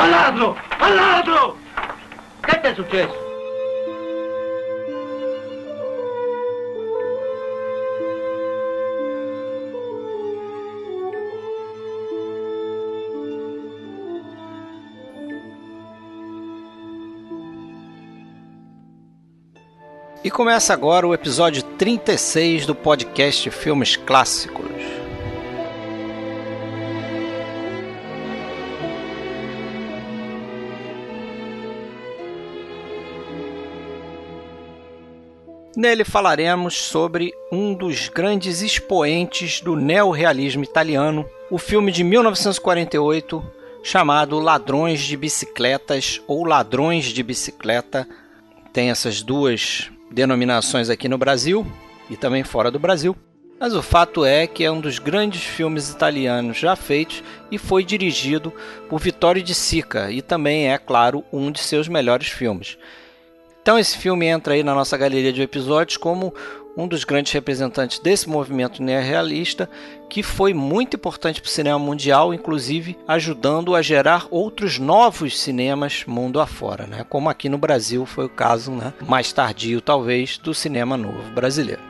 Al ladro! Al ladro! Che ti è successo? E começa agora o episódio 36 do podcast Filmes Clássicos. Nele falaremos sobre um dos grandes expoentes do neorrealismo italiano, o filme de 1948 chamado Ladrões de Bicicletas ou Ladrões de Bicicleta. Tem essas duas denominações aqui no Brasil e também fora do Brasil. Mas o fato é que é um dos grandes filmes italianos já feitos e foi dirigido por Vittorio de Sica e também é, claro, um de seus melhores filmes. Então esse filme entra aí na nossa galeria de episódios como um dos grandes representantes desse movimento neorrealista, que foi muito importante para o cinema mundial, inclusive ajudando a gerar outros novos cinemas mundo afora, né? como aqui no Brasil foi o caso, né? mais tardio talvez, do cinema novo brasileiro.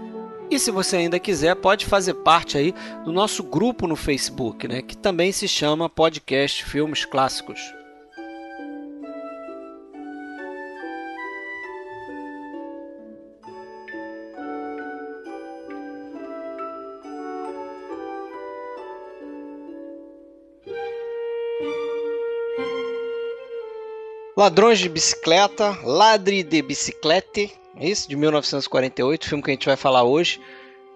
E se você ainda quiser, pode fazer parte aí do nosso grupo no Facebook, né, que também se chama Podcast Filmes Clássicos. Ladrões de Bicicleta, Ladre de Biciclete, isso? De 1948, filme que a gente vai falar hoje.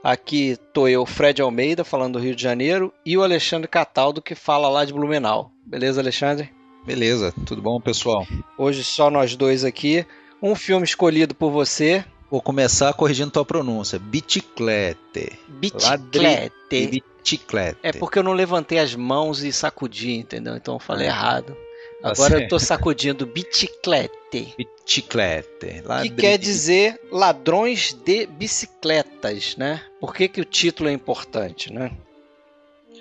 Aqui tô eu, Fred Almeida, falando do Rio de Janeiro, e o Alexandre Cataldo, que fala lá de Blumenau. Beleza, Alexandre? Beleza, tudo bom, pessoal? Hoje só nós dois aqui. Um filme escolhido por você. Vou começar corrigindo tua pronúncia. Biciclete. Biciclete. Biciclete. É porque eu não levantei as mãos e sacudi, entendeu? Então eu falei errado. Agora eu tô sacudindo biciclete. Biciclete. Que quer dizer ladrões de bicicletas, né? Por que, que o título é importante, né?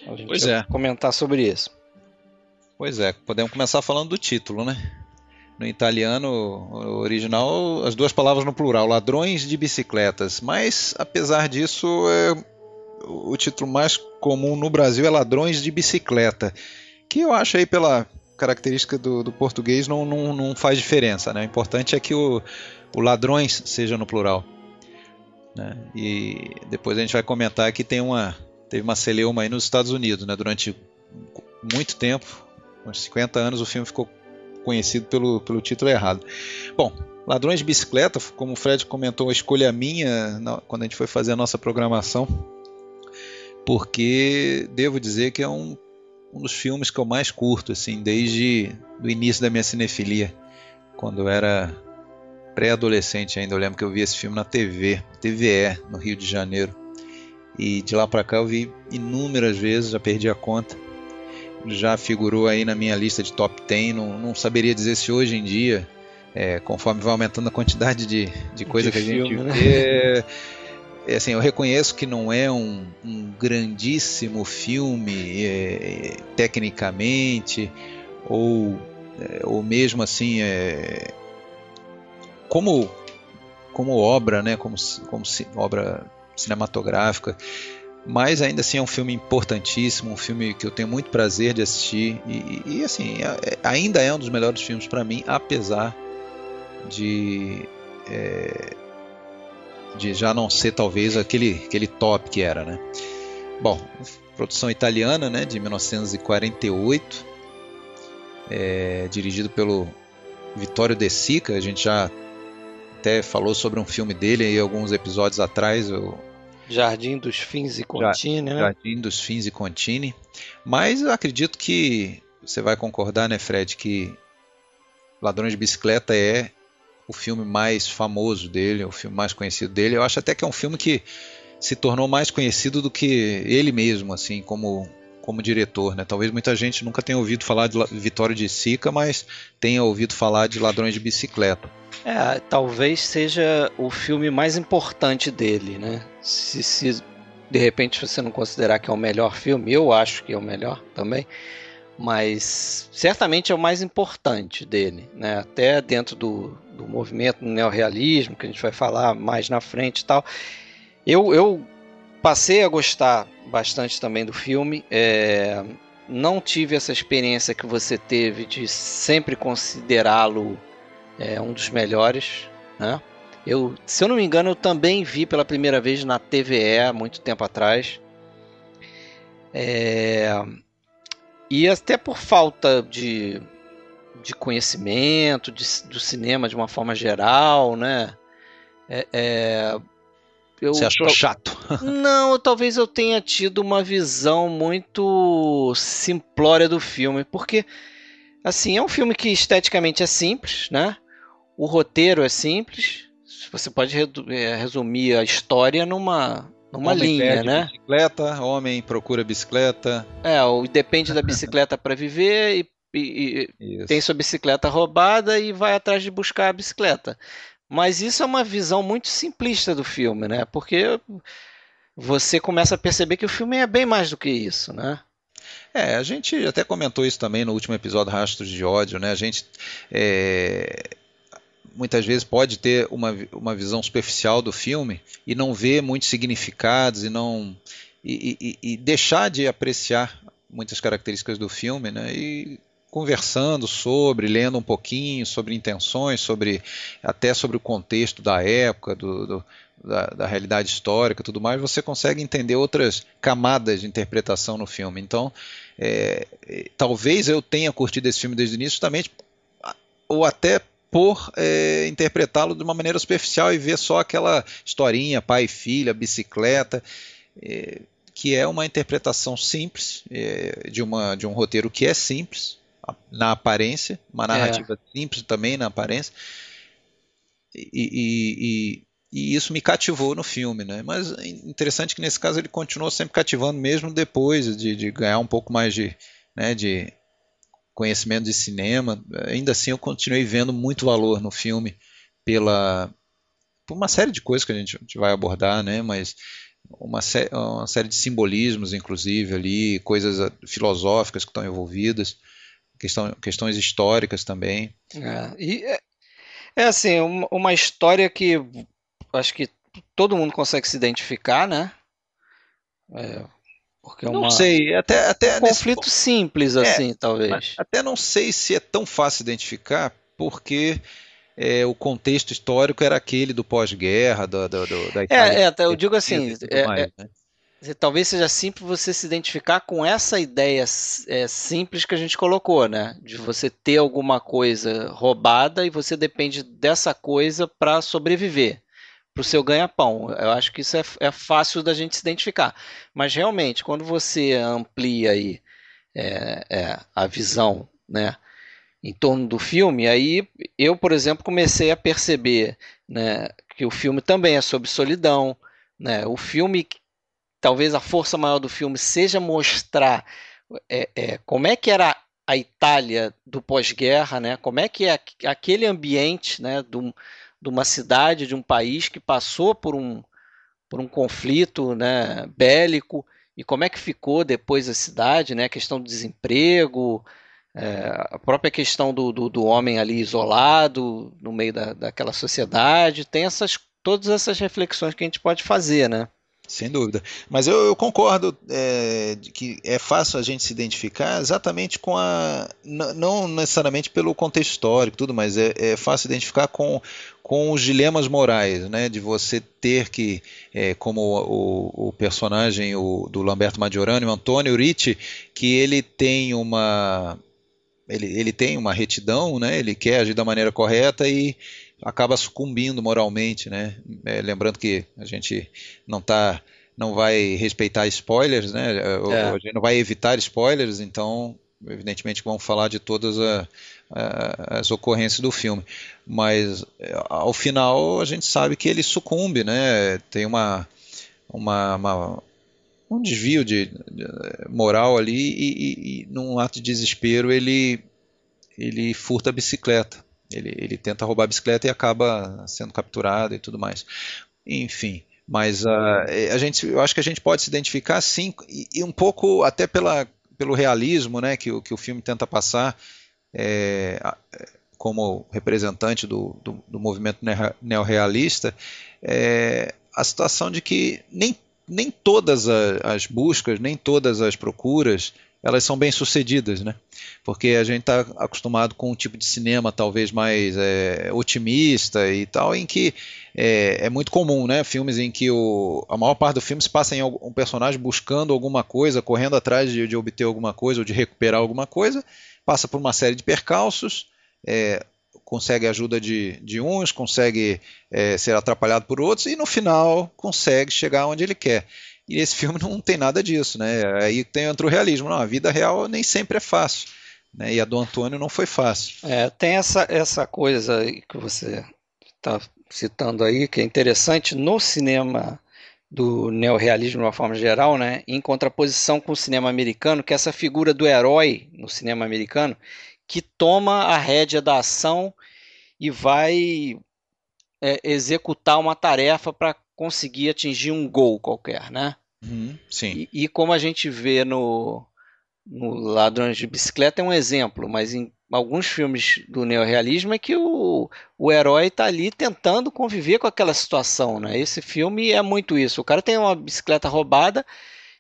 A gente pois é. comentar sobre isso. Pois é, podemos começar falando do título, né? No italiano original, as duas palavras no plural, ladrões de bicicletas. Mas, apesar disso, é... o título mais comum no Brasil é ladrões de bicicleta. Que eu acho aí pela, característica do, do português não, não, não, faz diferença. Né? O importante é que o, o ladrões seja no plural. Né? E depois a gente vai comentar que tem uma, teve uma celeuma aí nos Estados Unidos. Né? Durante muito tempo, uns 50 anos, o filme ficou conhecido pelo, pelo título errado. Bom, Ladrões de Bicicleta, como o Fred comentou, a escolha minha na, quando a gente foi fazer a nossa programação, porque devo dizer que é um um dos filmes que eu mais curto, assim, desde o início da minha cinefilia, quando eu era pré-adolescente ainda. Eu lembro que eu vi esse filme na TV, TVE, no Rio de Janeiro. E de lá para cá eu vi inúmeras vezes, já perdi a conta. Já figurou aí na minha lista de top 10. Não, não saberia dizer se hoje em dia, é, conforme vai aumentando a quantidade de, de coisa de que a gente filme, vê, né? É, assim, eu reconheço que não é um, um grandíssimo filme é, tecnicamente ou, é, ou mesmo assim é, como como obra, né, como, como obra cinematográfica, mas ainda assim é um filme importantíssimo, um filme que eu tenho muito prazer de assistir e, e assim é ainda é um dos melhores filmes para mim, apesar de é, de já não ser talvez aquele, aquele top que era, né? Bom, produção italiana, né, de 1948, é, dirigido pelo Vittorio De Sica, a gente já até falou sobre um filme dele aí alguns episódios atrás, o Jardim dos Fins e Contini, né? Jardim dos Fins e Contini. Mas eu acredito que você vai concordar, né, Fred, que Ladrões de Bicicleta é o filme mais famoso dele, o filme mais conhecido dele. Eu acho até que é um filme que se tornou mais conhecido do que ele mesmo, assim, como como diretor, né? Talvez muita gente nunca tenha ouvido falar de Vitório de Sica, mas tenha ouvido falar de Ladrões de Bicicleta. É, talvez seja o filme mais importante dele, né? Se, se de repente você não considerar que é o melhor filme, eu acho que é o melhor também, mas certamente é o mais importante dele, né? Até dentro do, do movimento do neorrealismo, que a gente vai falar mais na frente e tal. Eu, eu passei a gostar bastante também do filme. É, não tive essa experiência que você teve de sempre considerá-lo é, um dos melhores, né? Eu, se eu não me engano, eu também vi pela primeira vez na TVE muito tempo atrás. É, e até por falta de, de conhecimento de, do cinema de uma forma geral, né? É, é, eu, Você achou chato? Não, talvez eu tenha tido uma visão muito simplória do filme, porque assim, é um filme que esteticamente é simples, né? O roteiro é simples. Você pode é, resumir a história numa numa homem linha, né? Bicicleta, homem procura bicicleta. É, o depende da bicicleta para viver e, e, e tem sua bicicleta roubada e vai atrás de buscar a bicicleta. Mas isso é uma visão muito simplista do filme, né? Porque você começa a perceber que o filme é bem mais do que isso, né? É, a gente até comentou isso também no último episódio Rastros de Ódio, né? A gente é, muitas vezes pode ter uma, uma visão superficial do filme e não ver muitos significados e não e, e, e deixar de apreciar muitas características do filme, né? E conversando sobre, lendo um pouquinho sobre intenções, sobre até sobre o contexto da época, do, do da, da, realidade histórica, tudo mais, você consegue entender outras camadas de interpretação no filme. Então, é, é talvez eu tenha curtido esse filme desde o início, justamente ou até por é, interpretá-lo de uma maneira superficial e ver só aquela historinha, pai e filha, bicicleta. É, que é uma interpretação simples é, de, uma, de um roteiro que é simples, na aparência, uma narrativa é. simples também na aparência. E, e, e, e, isso me cativou no filme, né? Mas é interessante que nesse caso ele continuou sempre cativando mesmo depois de, de ganhar um pouco mais de, né, de conhecimento de cinema. Ainda assim eu continuei vendo muito valor no filme pela por uma série de coisas que a gente, a gente vai abordar, né? Mas uma, sé uma série de simbolismos, inclusive ali, coisas filosóficas que estão envolvidas questão, questões históricas também. É, e é, é assim, uma, uma, história que acho que todo mundo consegue se identificar, né? É, porque é uma, não sei, até, até um conflito nesse... simples é, assim, talvez. Até não sei se é tão fácil identificar, porque é, o contexto histórico era aquele do pós-guerra, da, da, da é, Itália. É, é, eu digo assim, é, mais, né? talvez seja simples você se identificar com essa ideia é, simples que a gente colocou, né? De você ter alguma coisa roubada e você depende dessa coisa para sobreviver, para o seu ganha-pão. Eu acho que isso é, é, fácil da gente se identificar. Mas realmente, quando você amplia aí é, é, a visão, né? Em torno do filme, aí eu, por exemplo, comecei a perceber né, que o filme também é sobre solidão, né? O filme talvez a força maior do filme seja mostrar é, é, como é que era a Itália do pós-guerra, né? Como é que é aquele ambiente, né, um, de uma cidade, de um país que passou por um por um conflito, né, bélico e como é que ficou depois a cidade, né? A questão do desemprego, é, a própria questão do, do, do, homem ali isolado no meio da, daquela sociedade, tem essas todas essas reflexões que a gente pode fazer, né? Sem dúvida. Mas eu, eu concordo é, que é fácil a gente se identificar exatamente com a. Não necessariamente pelo contexto histórico, tudo, mas é, é fácil identificar com, com os dilemas morais, né? De você ter que, é, como o, o, personagem o, do Lamberto Maggiorani, o Antônio Ricci, que ele tem uma. Ele, ele tem uma retidão, né? ele quer agir da maneira correta e, acaba sucumbindo moralmente, né? É, lembrando que a gente não tá, não vai respeitar spoilers, né? É. A gente não vai evitar spoilers, então evidentemente vamos falar de todas a, a, as ocorrências do filme, mas ao final a gente sabe que ele sucumbe, né? Tem uma, uma, uma um desvio de, de moral ali e, e, e, num ato de desespero ele ele furta a bicicleta. Ele, ele tenta roubar a bicicleta e acaba sendo capturado e tudo mais. Enfim, mas uh, a gente, eu acho que a gente pode se identificar sim e, e um pouco até pela, pelo realismo, né, que, que o filme tenta passar. É, como representante do, do, do movimento neorrealista, é, a situação de que nem nem todas as buscas, nem todas as procuras, elas são bem sucedidas, né? Porque a gente está acostumado com um tipo de cinema talvez mais é, otimista e tal, em que é, é, muito comum, né? Filmes em que o, a maior parte do filme se passa em um personagem buscando alguma coisa, correndo atrás de, de obter alguma coisa ou de recuperar alguma coisa, passa por uma série de percalços, é, consegue ajuda de, de uns, consegue é, ser atrapalhado por outros e no final consegue chegar onde ele quer. E esse filme não tem nada disso, né? Aí tem entra o realismo. Não, a vida real nem sempre é fácil. Né? E a do Antônio não foi fácil. É, tem essa, essa coisa que você está citando aí, que é interessante no cinema do neorrealismo de uma forma geral, né, em contraposição com o cinema americano, que é essa figura do herói no cinema americano, que toma a rédea da ação e vai é, executar uma tarefa para conseguir atingir um gol qualquer, né? Uhum, sim. E, e, como a gente vê no, no Ladrões de Bicicleta é um exemplo, mas em alguns filmes do neorrealismo é que o, o herói está ali tentando conviver com aquela situação, né? Esse filme é muito isso. O cara tem uma bicicleta roubada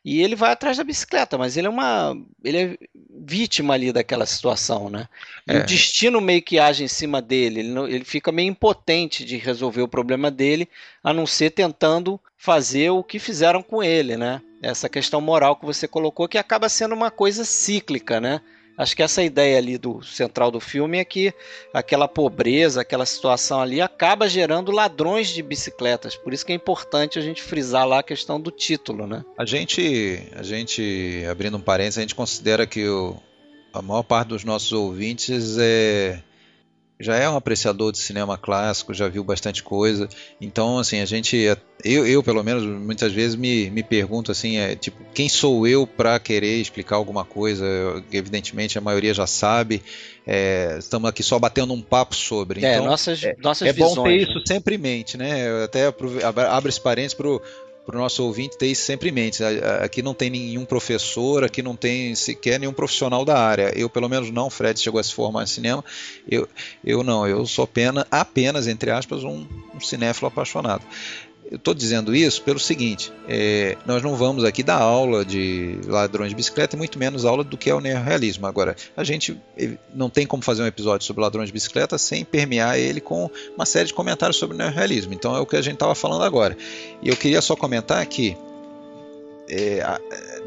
e ele vai atrás da bicicleta, mas ele é uma. ele é vítima ali daquela situação, né? É. o destino meio que age em cima dele, ele, não, ele fica meio impotente de resolver o problema dele, a não ser tentando fazer o que fizeram com ele, né? Essa questão moral que você colocou, que acaba sendo uma coisa cíclica, né? Acho que essa ideia ali do central do filme é que aquela pobreza, aquela situação ali acaba gerando ladrões de bicicletas. Por isso que é importante a gente frisar lá a questão do título, né? A gente, a gente abrindo um parênteses, a gente considera que o, a maior parte dos nossos ouvintes é já é um apreciador de cinema clássico, já viu bastante coisa. Então, assim, a gente, eu, eu pelo menos, muitas vezes me, me pergunto assim, é tipo, quem sou eu para querer explicar alguma coisa? Evidentemente, a maioria já sabe. É, estamos aqui só batendo um papo sobre. É, então, nossas, é, nossas é visões, bom ter isso né? sempre em mente, né? Eu até abro esse parênteses para para o nosso ouvinte ter isso sempre em mente. Aqui não tem nenhum professor, aqui não tem sequer nenhum profissional da área. Eu, pelo menos, não. Fred chegou a se formar em cinema. Eu, eu não. Eu sou apenas, apenas entre aspas, um, um cinéfilo apaixonado. Eu estou dizendo isso pelo seguinte: é, nós não vamos aqui dar aula de ladrões de bicicleta e muito menos aula do que é o neorrealismo. Agora, a gente não tem como fazer um episódio sobre ladrões de bicicleta sem permear ele com uma série de comentários sobre o neorrealismo. Então é o que a gente estava falando agora. E eu queria só comentar que, é,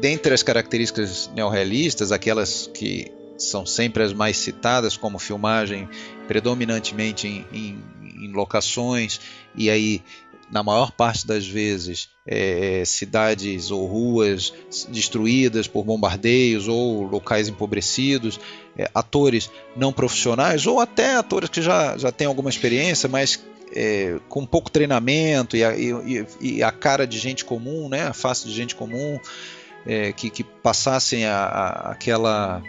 dentre as características neorrealistas, aquelas que são sempre as mais citadas, como filmagem predominantemente em, em, em locações, e aí na maior parte das vezes, é, cidades ou ruas destruídas por bombardeios ou locais empobrecidos, é, atores não profissionais ou até atores que já, já têm alguma experiência, mas é, com pouco treinamento e a, e, e a, cara de gente comum, né, a face de gente comum, é, que, que, passassem a, a, aquela,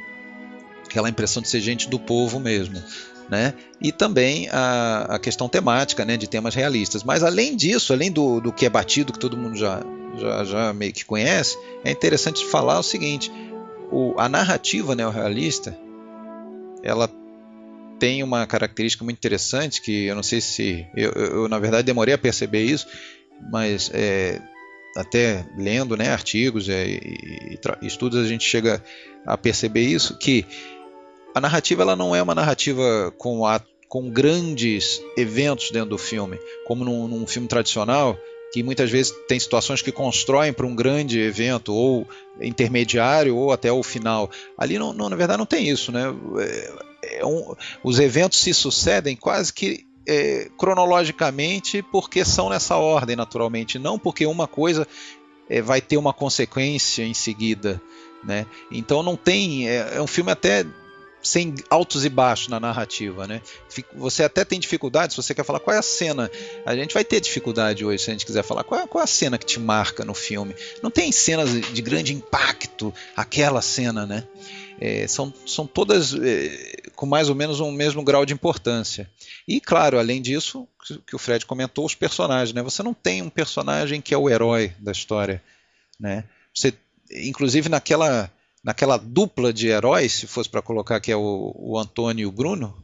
aquela impressão de ser gente do povo mesmo né? E também a, a questão temática, né, de temas realistas. Mas além disso, além do, do que é batido, que todo mundo já, já, já meio que conhece, é interessante falar o seguinte: o, a narrativa neorrealista, ela tem uma característica muito interessante que eu não sei se eu, eu, na verdade demorei a perceber isso, mas é, até lendo né, artigos é, e, e, estudos a gente chega a perceber isso que a narrativa ela não é uma narrativa com, a, com grandes eventos dentro do filme, como num, num filme tradicional, que muitas vezes tem situações que constroem para um grande evento, ou intermediário, ou até o final. Ali, não, não na verdade, não tem isso. Né? É, é um, os eventos se sucedem quase que é, cronologicamente porque são nessa ordem, naturalmente, não porque uma coisa é, vai ter uma consequência em seguida. Né? Então não tem. É, é um filme até sem altos e baixos na narrativa, né? Você até tem dificuldade, se você quer falar qual é a cena, a gente vai ter dificuldade hoje se a gente quiser falar qual é, qual é a cena que te marca no filme. Não tem cenas de grande impacto, aquela cena, né? É, são, são todas é, com mais ou menos um mesmo grau de importância. E claro, além disso, que o Fred comentou, os personagens, né? Você não tem um personagem que é o herói da história, né? Você, inclusive naquela naquela dupla de heróis, se fosse para colocar que é o, o Antônio e o Bruno,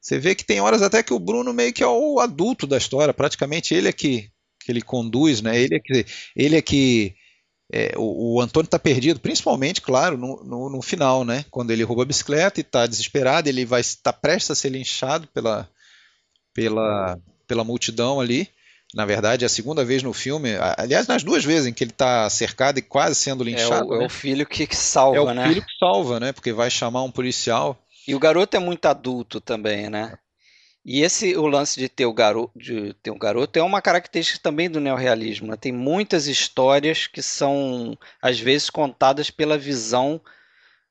você vê que tem horas até que o Bruno meio que é o adulto da história, praticamente ele é que, que ele conduz, né? Ele é que ele é que é, o, o, Antônio está perdido, principalmente, claro, no, no, no, final, né? Quando ele rouba a bicicleta e está desesperado, ele vai estar tá prestes a ser linchado pela, pela, pela multidão ali. Na verdade, é a segunda vez no filme, aliás, nas duas vezes em que ele está cercado e quase sendo linchado. É o, né? é o filho que, que salva, né? É o né? filho que salva, né? Porque vai chamar um policial. E o garoto é muito adulto também, né? E esse o lance de ter, o garoto, de ter um garoto é uma característica também do neorrealismo. Né? Tem muitas histórias que são, às vezes, contadas pela visão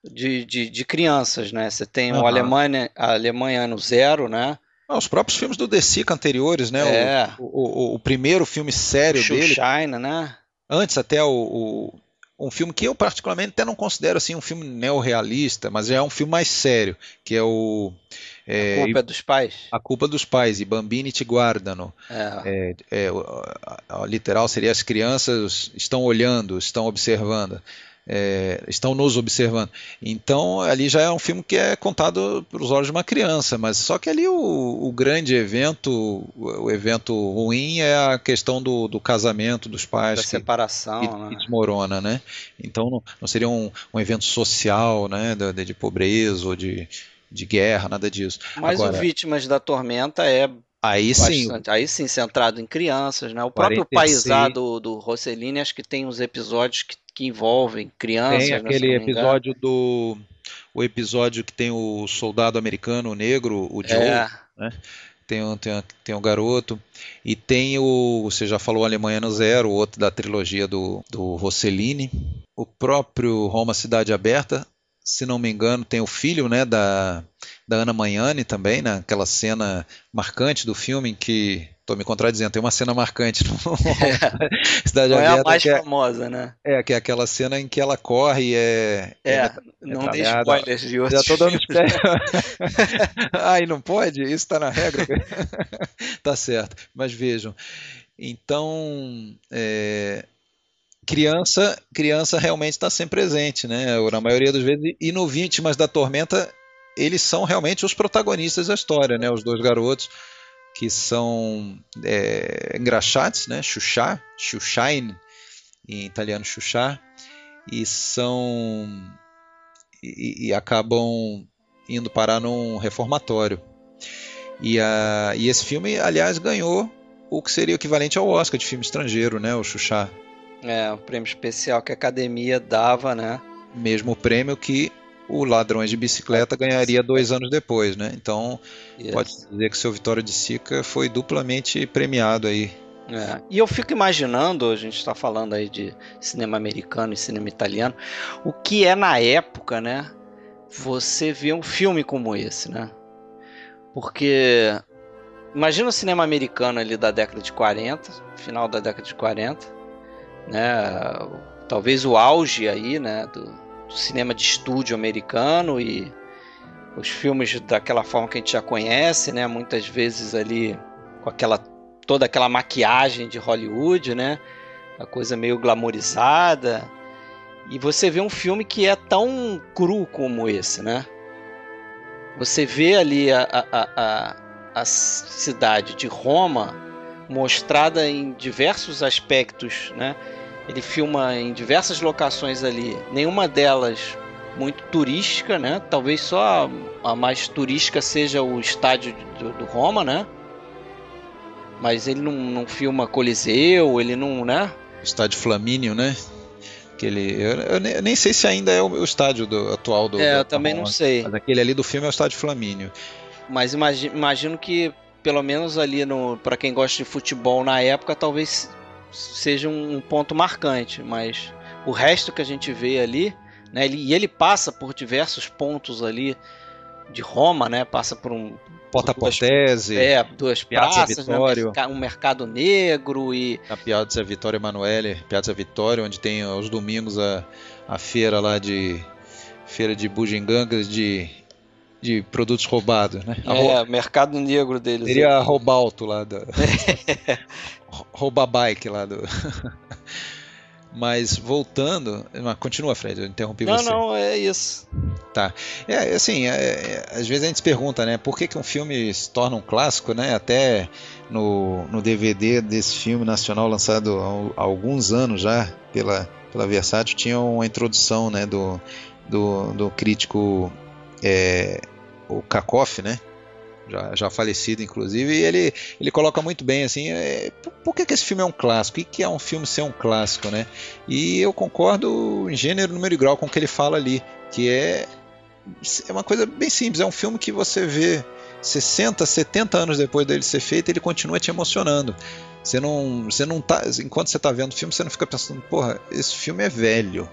de, de, de crianças. Né? Você tem uhum. o Alemanha, a Alemanha ano zero, né? Ah, os próprios filmes do The Sica anteriores, né? É. O, o, o, o primeiro filme sério o dele. China, né? Antes até o, um filme que eu particularmente até não considero assim um filme neorrealista, mas é um filme mais sério, que é o é, a culpa é dos pais. A culpa dos pais e Bambini te guardano. É. É, a, literal seria as crianças estão olhando, estão observando é, estão nos observando. Então ali já é um filme que é contado pelos olhos de uma criança, mas só que ali o, o grande evento, o evento ruim é a questão do, do casamento dos pais. Da que, separação. Que, né? que desmorona, né? Então não, não seria um, um, evento social, né, de, de pobreza ou de, de guerra, nada disso. Mas Agora, o Vítimas da Tormenta é Aí sim. Aí sim, centrado em crianças, né? O próprio 46. Paisá do, do Rossellini, acho que tem uns episódios que que envolvem crianças. Tem né, aquele episódio do o episódio que tem o soldado americano o negro, o Joe, é. né? Tem um, tem, um, tem um garoto. E tem o. Você já falou Alemanha no Zero, outro da trilogia do, do Rossellini. O próprio Roma Cidade Aberta, se não me engano, tem o filho né, da, da Ana Magnani também, né, aquela cena marcante do filme em que Tô me contradizendo, tem uma cena marcante no é. Cidade Aberta. É a mais é, famosa, né? É, que é aquela cena em que ela corre e é. É, é não é deixa spoilers de outros. Já tô dando spoiler. Ai, não pode? Isso tá na regra. tá certo. Mas vejam. Então. É, criança criança realmente está sempre presente, né? Na maioria das vezes. E no Vítimas da Tormenta, eles são realmente os protagonistas da história, né? Os dois garotos que são é, engraxates, né? Xuxá, Xuxain, em italiano Xuxá, e são e, e, acabam indo parar num reformatório. E, a, e esse filme, aliás, ganhou o que seria o equivalente ao Oscar de filme estrangeiro, né? O Xuxá. É, o prêmio especial que a academia dava, né? Mesmo prêmio que o Ladrões de Bicicleta ganharia dois anos depois, né? Então yes. pode dizer que seu Vitória de Sica foi duplamente premiado aí. É. E eu fico imaginando, a gente está falando aí de cinema americano e cinema italiano, o que é na época, né? Você ver um filme como esse, né? Porque imagina o cinema americano ali da década de 40, final da década de 40, né? Talvez o auge aí, né? Do, cinema de estúdio americano e os filmes daquela forma que a gente já conhece, né? Muitas vezes ali com aquela toda aquela maquiagem de Hollywood, né? A coisa meio glamorizada. E você vê um filme que é tão cru como esse, né? Você vê ali a, a, a, a cidade de Roma mostrada em diversos aspectos, né? Ele filma em diversas locações ali, nenhuma delas muito turística, né? Talvez só a, a mais turística seja o estádio do, do, Roma, né? Mas ele não, não filma Coliseu, ele não, né? Estádio Flamínio, né? Aquele, eu, eu, nem, eu, nem, sei se ainda é o, o estádio do, atual do. É, do, eu também não sei. Mas aquele ali do filme é o estádio Flamínio. Mas imagino, imagino que pelo menos ali no para quem gosta de futebol na época, talvez seja um ponto marcante, mas o resto que a gente vê ali, né, ele, e ele passa por diversos pontos ali de Roma, né, passa por um Porta Portese, é, duas Piazza praças, Vittorio. né, um mercado negro e a Piazza Vittorio Emanuele, Piazza Vittorio, onde tem aos domingos a, a feira lá de feira de bugigangas de de produtos roubados, né? A é, o mercado negro deles. Seria a Roubalto lá do Rouba Bike lá do Mas voltando, continua, Fred, eu interrompi não, você. Não, não, é isso. Tá. É, assim, é, é, às vezes a gente se pergunta, né, por que, que um filme se torna um clássico, né? Até no, no DVD desse filme nacional lançado há, há alguns anos já pela, pela Versátil, tinha uma introdução, né, do, do, do crítico é, o Kakoff, né? Já, já falecido, inclusive, e ele, ele coloca muito bem assim, é, por, que, que esse filme é um clássico? O que é um filme ser um clássico, né? E eu concordo em gênero, número e grau com o que ele fala ali, que é, é uma coisa bem simples, é um filme que você vê 60, 70 anos depois dele ser feito, ele continua te emocionando. Você não, você não tá, enquanto você está vendo o filme, você não fica pensando, porra, esse filme é velho,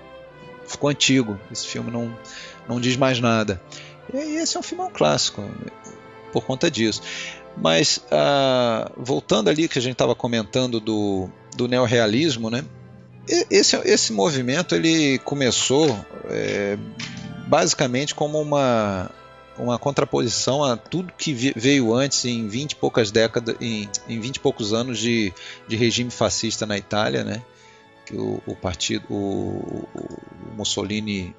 ficou antigo, esse filme não, não diz mais nada. E esse é um filme é clássico por conta disso. Mas uh, voltando ali que a gente estava comentando do, do neorrealismo, né? Esse, esse movimento ele começou é, basicamente como uma, uma contraposição a tudo que veio antes em 20 e poucas décadas, em, em 20 e poucos anos de, de regime fascista na Itália, né? Que o, o partido, o, o Mussolini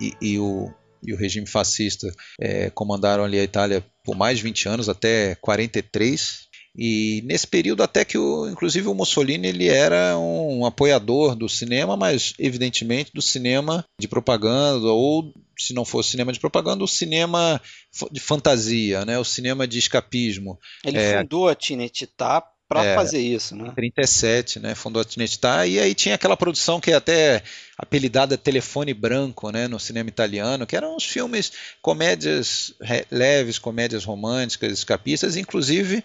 e, e o e o regime fascista é, comandaram ali a Itália por mais de 20 anos, até 43. E nesse período até que, o, inclusive, o Mussolini ele era um apoiador do cinema, mas evidentemente do cinema de propaganda ou se não fosse cinema de propaganda, o cinema de fantasia, né? o cinema de escapismo. Ele é, fundou a Tinetitá para é, fazer isso, né? 37, né? Fundou a Tinetitá e aí tinha aquela produção que é até apelidada Telefone Branco, né, no cinema italiano, que eram uns filmes comédias leves, comédias românticas, escapistas, inclusive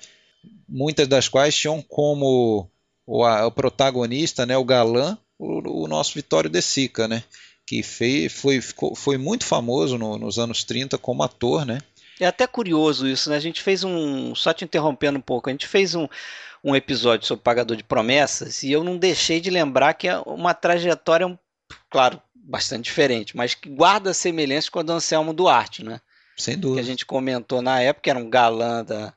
muitas das quais tinham como o, a, o protagonista, né, o galã, o, o, nosso Vitório De Sica, né? Que fez, foi, ficou, foi muito famoso no, nos anos 30 como ator, né? É até curioso isso, né? A gente fez um. Só te interrompendo um pouco, a gente fez um, um episódio sobre Pagador de Promessas e eu não deixei de lembrar que é uma trajetória, claro, bastante diferente, mas que guarda semelhanças com a do Anselmo Duarte, né? Sem dúvida. Que a gente comentou na época, era um galã da,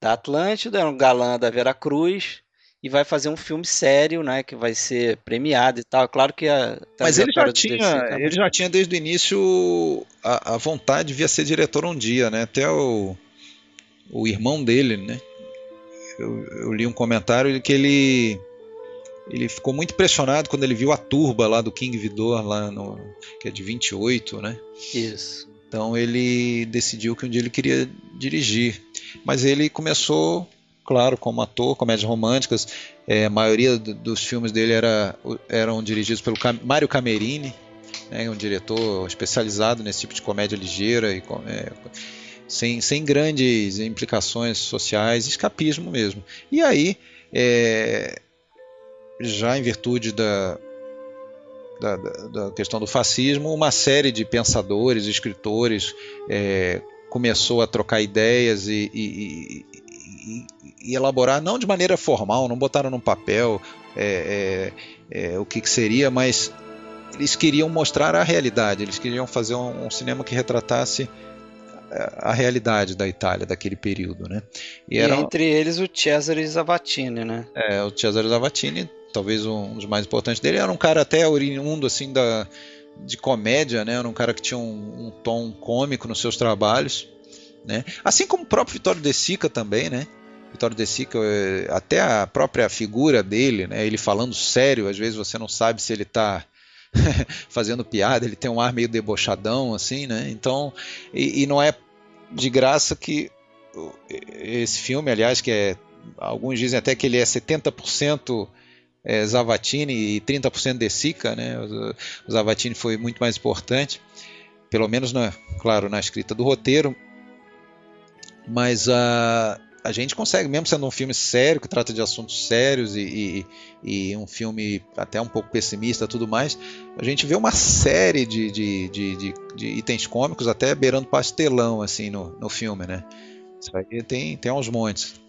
da Atlântida, era um galã da Veracruz e vai fazer um filme sério, né, que vai ser premiado e tal. Claro que a Mas ele já tinha, é ele já tinha desde o início a, a vontade de vir a ser diretor um dia, né? Até o, o irmão dele, né? Eu, eu li um comentário que ele ele ficou muito impressionado quando ele viu a turba lá do King Vidor, lá no, que é de 28, né? Isso. Então ele decidiu que um dia ele queria dirigir. Mas ele começou, claro, como ator, comédias românticas. É, a maioria dos filmes dele era, eram dirigidos pelo Mário Camerini, né, um diretor especializado nesse tipo de comédia ligeira e é, sem, sem grandes implicações sociais, escapismo mesmo. E aí, é, já em virtude da, da, da, questão do fascismo, uma série de pensadores, escritores, é, começou a trocar ideias e, e, e, e, elaborar, não de maneira formal, não botaram num papel é, é, é o que, que, seria, mas eles queriam mostrar a realidade, eles queriam fazer um, um cinema que retratasse a realidade da Itália daquele período, né? E, e era... entre eles o Cesare Zavattini, né? É, o Cesare Zavattini, talvez um dos mais importantes dele, era um cara até oriundo assim da de comédia, né? Era um cara que tinha um, um tom cômico nos seus trabalhos, né? Assim como o próprio Vittorio De Sica também, né? Vittorio De Sica, é, até a própria figura dele, né? Ele falando sério, às vezes você não sabe se ele está fazendo piada, ele tem um ar meio debochadão, assim, né? Então, e, e, não é de graça que esse filme, aliás, que é. Alguns dizem até que ele é 70% é, Zavatini e 30% De Sica, né? O, Zavatini foi muito mais importante, pelo menos, na, claro, na escrita do roteiro. Mas a. a gente consegue, mesmo sendo um filme sério, que trata de assuntos sérios e, e, e um filme até um pouco pessimista tudo mais, a gente vê uma série de, de, de, de, itens cômicos até beirando pastelão assim no, no filme, né? Isso aí tem, tem aos montes.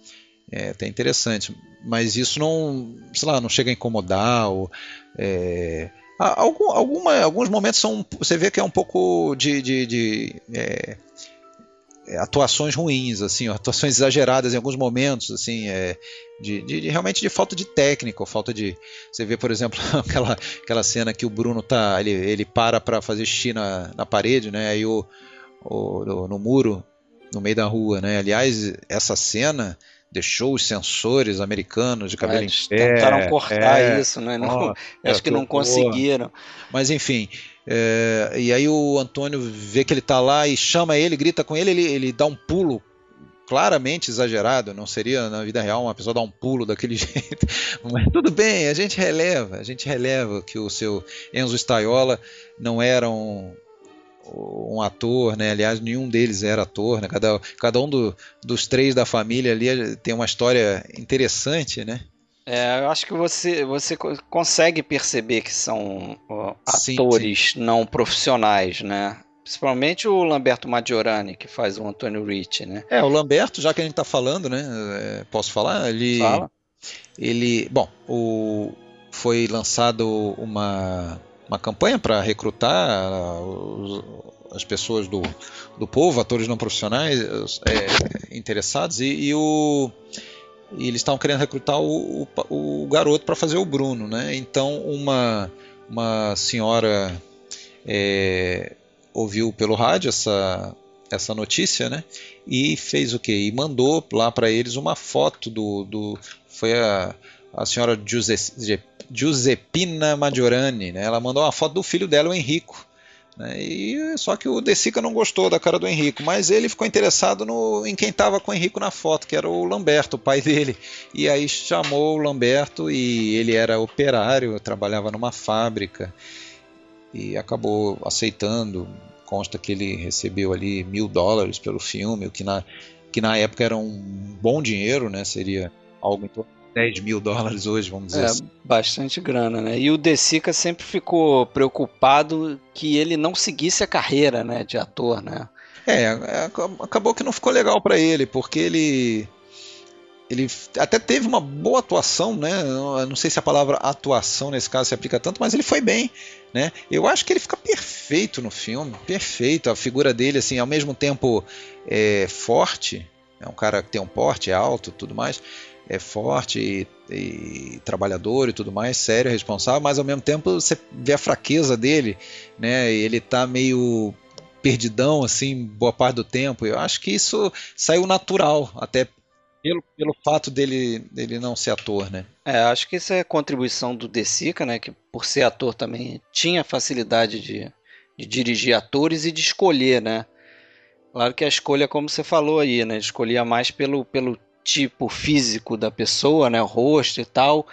É até interessante. Mas isso não, sei lá, não chega a incomodar. Ou, é, algum, alguma, alguns momentos são. Você vê que é um pouco de. de, é atuações ruins, assim, atuações exageradas em alguns momentos, assim, é, de, de, de, realmente de falta de técnica, falta de. Você vê, por exemplo, aquela, aquela cena que o Bruno tá. Ele, ele para para fazer xixi na, na parede, né? Aí o, o no, no muro, no meio da rua, né? Aliás, essa cena deixou os sensores americanos de cabelo é, em pé. Tentaram cortar é, isso, né? Não, é, acho que não conseguiram. Mas enfim, é, e aí o Antônio vê que ele está lá e chama ele, grita com ele, ele, ele dá um pulo claramente exagerado, não seria na vida real uma pessoa dar um pulo daquele jeito, mas tudo bem, a gente releva, a gente releva que o seu Enzo Staiola não era um, um ator, né? Aliás, nenhum deles era ator, né? Cada, cada um do, dos três da família ali tem uma história interessante, né? É, eu acho que você, você consegue perceber que são atores sim, sim. não profissionais, né? Principalmente o Lamberto Maggiorani, que faz o Antônio Ricci, né? É, o Lamberto, já que a gente está falando, né? É, posso falar? Ele, Fala. ele, bom, o, foi lançado uma uma campanha para recrutar os, as pessoas do, do povo, atores não profissionais é, interessados, e, e, o, e eles estavam querendo recrutar o, o, o garoto para fazer o Bruno. Né? Então, uma, uma senhora é, ouviu pelo rádio essa, essa notícia né? e fez o quê? E mandou lá para eles uma foto do. do foi a, a senhora Giuseppe Giuseppina Maggiorani, né? Ela mandou uma foto do filho dela, o Henrico. Né? E, só que o De Sica não gostou da cara do Henrico, mas ele ficou interessado no, em quem estava com o Henrico na foto, que era o Lamberto, o pai dele. E aí chamou o Lamberto e ele era operário, trabalhava numa fábrica e acabou aceitando. Consta que ele recebeu ali mil dólares pelo filme, o que na, que na época era um bom dinheiro, né? Seria algo em torno 10 mil dólares hoje, vamos dizer é, assim. Bastante grana, né? E o De Sica sempre ficou preocupado que ele não seguisse a carreira né, de ator, né? É, é acabou que não ficou legal para ele, porque ele ele até teve uma boa atuação, né? Eu não sei se a palavra atuação nesse caso se aplica tanto, mas ele foi bem, né? Eu acho que ele fica perfeito no filme, perfeito. A figura dele, assim, ao mesmo tempo é, forte, é um cara que tem um porte, é alto, tudo mais, é forte e, e, trabalhador e tudo mais, sério, responsável, mas ao mesmo tempo você vê a fraqueza dele, né? Ele tá meio perdidão assim boa parte do tempo. Eu acho que isso saiu natural, até pelo, pelo fato dele, dele não ser ator, né? É, acho que isso é contribuição do De Sica, né? Que por ser ator também tinha facilidade de, de dirigir atores e de escolher, né? Claro que a escolha, como você falou aí, né? Escolhia mais pelo, pelo tipo físico da pessoa, né, o rosto e tal,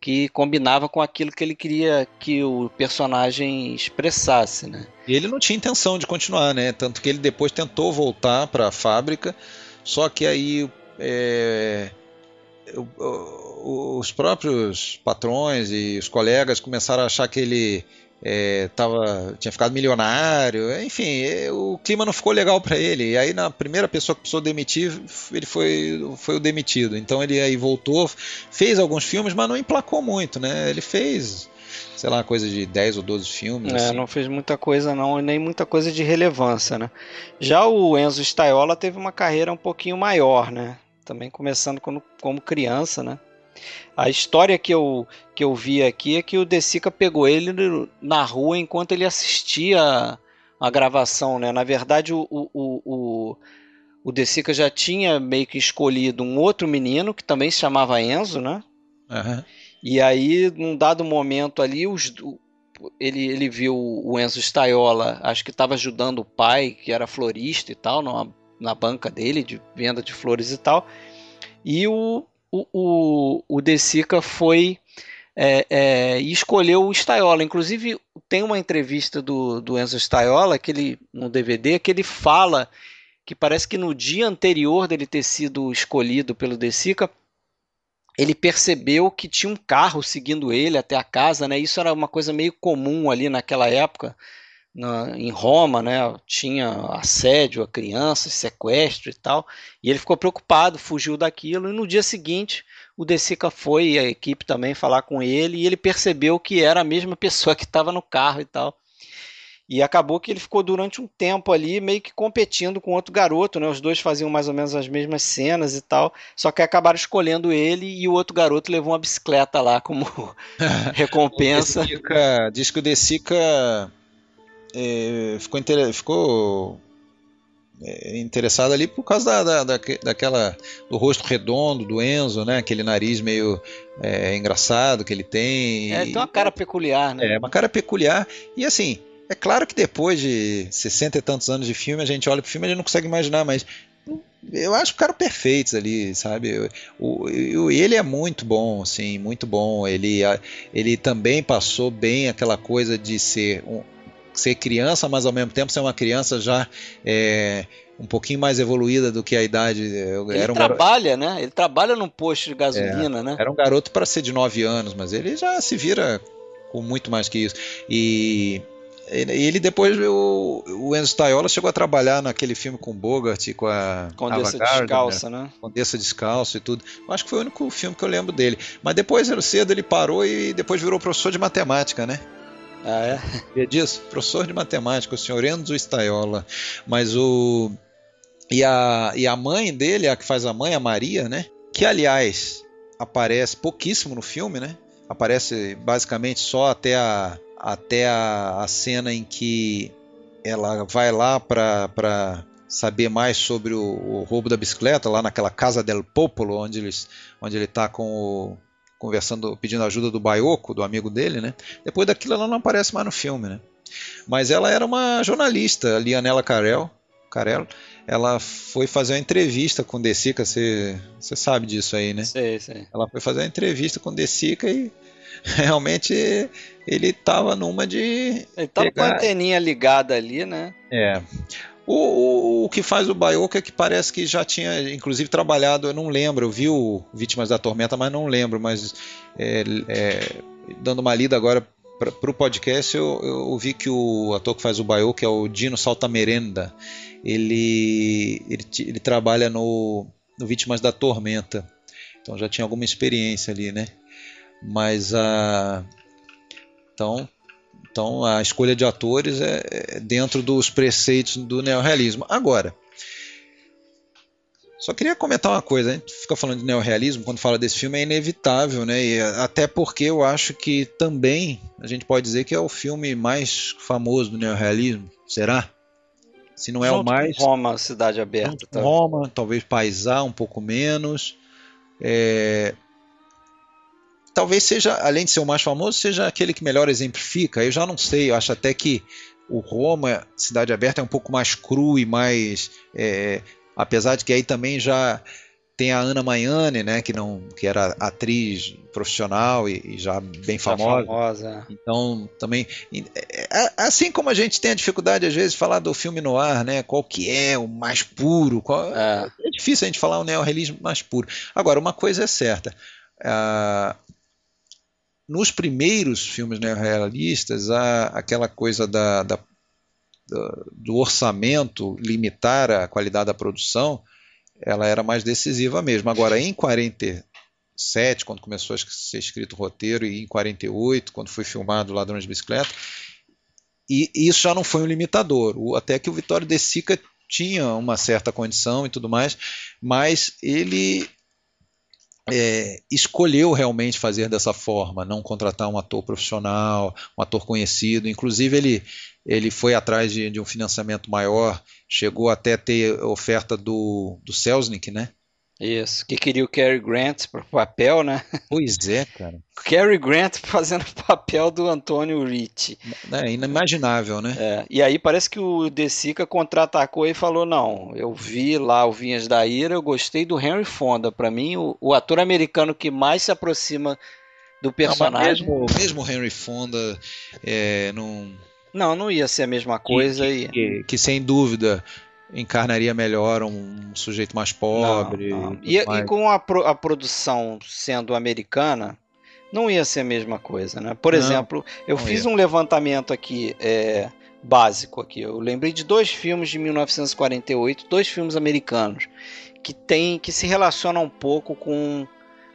que combinava com aquilo que ele queria que o personagem expressasse, né? E ele não tinha intenção de continuar, né? Tanto que ele depois tentou voltar para a fábrica, só que aí é, os próprios patrões e os colegas começaram a achar que ele é, tava, tinha ficado milionário, enfim, o clima não ficou legal para ele. E aí na primeira pessoa que precisou demitir, ele foi, foi o demitido. Então ele aí voltou, fez alguns filmes, mas não emplacou muito, né? Ele fez, sei lá, coisa de 10 ou 12 filmes. É, assim. não fez muita coisa não, nem muita coisa de relevância, né? Já o Enzo Staiola teve uma carreira um pouquinho maior, né? Também começando como, como criança, né? A história que eu, que eu vi aqui é que o Desica pegou ele na rua enquanto ele assistia a gravação, né? Na verdade, o, o, o, o Desica já tinha meio que escolhido um outro menino que também se chamava Enzo, né? Uhum. E aí, num dado momento ali, os, ele, ele viu o Enzo Staiola, acho que estava ajudando o pai, que era florista e tal, numa, na banca dele de venda de flores e tal. E o, o, o, o De Sica foi é, é, e escolheu o Staiola. Inclusive, tem uma entrevista do, do Enzo Staiola, que ele, no DVD, que ele fala que parece que no dia anterior dele ter sido escolhido pelo De Sica, ele percebeu que tinha um carro seguindo ele até a casa, né? Isso era uma coisa meio comum ali naquela época, na, em Roma, né? Tinha assédio a crianças, sequestro e tal. E ele ficou preocupado, fugiu daquilo. E no dia seguinte, o De Sica foi e a equipe também falar com ele e ele percebeu que era a mesma pessoa que estava no carro e tal. E acabou que ele ficou durante um tempo ali meio que competindo com outro garoto, né? Os dois faziam mais ou menos as mesmas cenas e tal, só que acabaram escolhendo ele e o outro garoto levou uma bicicleta lá como recompensa. Desica, diz que o Desica é, ficou, inter... ficou é, interessado ali por causa da, da, da, daquela do rosto redondo do Enzo, né? Aquele nariz meio é, engraçado que ele tem. É, tem uma cara peculiar, né? É, uma cara peculiar. E assim, é claro que depois de 60 e tantos anos de filme, a gente olha pro filme e não consegue imaginar, mas eu acho o cara perfeitos ali, sabe? O, o, ele é muito bom, assim, muito bom. Ele, ele também passou bem aquela coisa de ser, um, ser criança, mas ao mesmo tempo ser uma criança já é, um pouquinho mais evoluída do que a idade. Ele era um trabalha, né? Ele trabalha num posto de gasolina, é, né? Era um garoto para ser de 9 anos, mas ele já se vira com muito mais que isso. E ele depois, o, o Enzo Taiola chegou a trabalhar naquele filme com Bogart, com a Condessa Descalça, né? Condessa Descalço e tudo. Eu acho que foi o único filme que eu lembro dele. Mas depois, cedo, ele parou e depois virou professor de matemática, né? Ah, é? Via disso? Professor de matemática, o senhor Enzo Staiola. Mas o... E a, e a mãe dele, a que faz a mãe, a Maria, né? Que, aliás, aparece pouquíssimo no filme, né? Aparece basicamente só até a até a, a cena em que ela vai lá para saber mais sobre o, o, roubo da bicicleta, lá naquela Casa del Popolo, onde, eles, onde ele está com o, conversando, pedindo ajuda do Baioco, do amigo dele, né? Depois daquilo ela não aparece mais no filme, né? Mas ela era uma jornalista, a Lianela Carel, Carel ela foi fazer uma entrevista com o Desica, você, você sabe disso aí, né? Sei, sei. Ela foi fazer uma entrevista com o Desica e realmente ele tava numa de. Ele tava pegar... com a anteninha ligada ali, né? É. O, o, o, que faz o Baioka é que parece que já tinha, inclusive, trabalhado, eu não lembro, eu vi o Vítimas da Tormenta, mas não lembro, mas é, é, dando uma lida agora para o podcast, eu, eu, vi que o ator que faz o Baioka é o Dino Saltamerenda, ele, ele, ele trabalha no, no Vítimas da Tormenta, então já tinha alguma experiência ali, né? Mas a. Então, então a escolha de atores é, é dentro dos preceitos do neorrealismo. Agora, só queria comentar uma coisa, a gente fica falando de neorrealismo quando fala desse filme, é inevitável, né? E até porque eu acho que também a gente pode dizer que é o filme mais famoso do neorrealismo. Será? Se não é Junto o mais. Roma, Cidade Aberta. Roma, talvez Paisá, um pouco menos. É, talvez seja, além de ser o mais famoso, seja aquele que melhor exemplifica. Eu já não sei, eu acho até que o Roma, Cidade Aberta, é um pouco mais cru e mais. É, apesar de que aí também já tem a Ana Maiane, né, que não que era atriz profissional e, e já bem famosa. famosa. Então também é, é, assim como a gente tem a dificuldade às vezes de falar do filme no ar, né, qual que é o mais puro, qual, é. é difícil a gente falar o neorrealismo mais puro. Agora uma coisa é certa, uh, nos primeiros filmes neorrealistas, há aquela coisa da, da, do orçamento limitar a qualidade da produção, ela era mais decisiva mesmo. Agora, em 47, quando começou a ser escrito o roteiro, e em 48, quando foi filmado Ladrões de Bicicleta, e isso já não foi um limitador. Até que o Vitório De Sica tinha uma certa condição e tudo mais, mas ele é, escolheu realmente fazer dessa forma, não contratar um ator profissional, um ator conhecido. Inclusive, ele, ele foi atrás de, de um financiamento maior, chegou até ter oferta do, do Selznick, né? Isso, que queria o Cary Grant para o papel, né? Pois é, cara. Cary Grant fazendo o papel do Antônio Ricci. É inimaginável, né? É, e aí parece que o De Sica contra-atacou e falou: não, eu vi lá o Vinhas da Ira, eu gostei do Henry Fonda. Para mim, o, o, ator americano que mais se aproxima do personagem. Não, mesmo, mesmo Henry Fonda é, não. Não, não ia ser a mesma coisa. Que, e... que, que sem dúvida encarnaria melhor um sujeito mais pobre. Não, não. E, e, com a, pro, a, produção sendo americana, não ia ser a mesma coisa, né? Por não, exemplo, eu fiz ia. um levantamento aqui é, básico aqui. Eu lembrei de dois filmes de 1948, dois filmes americanos que tem que se relacionam um pouco com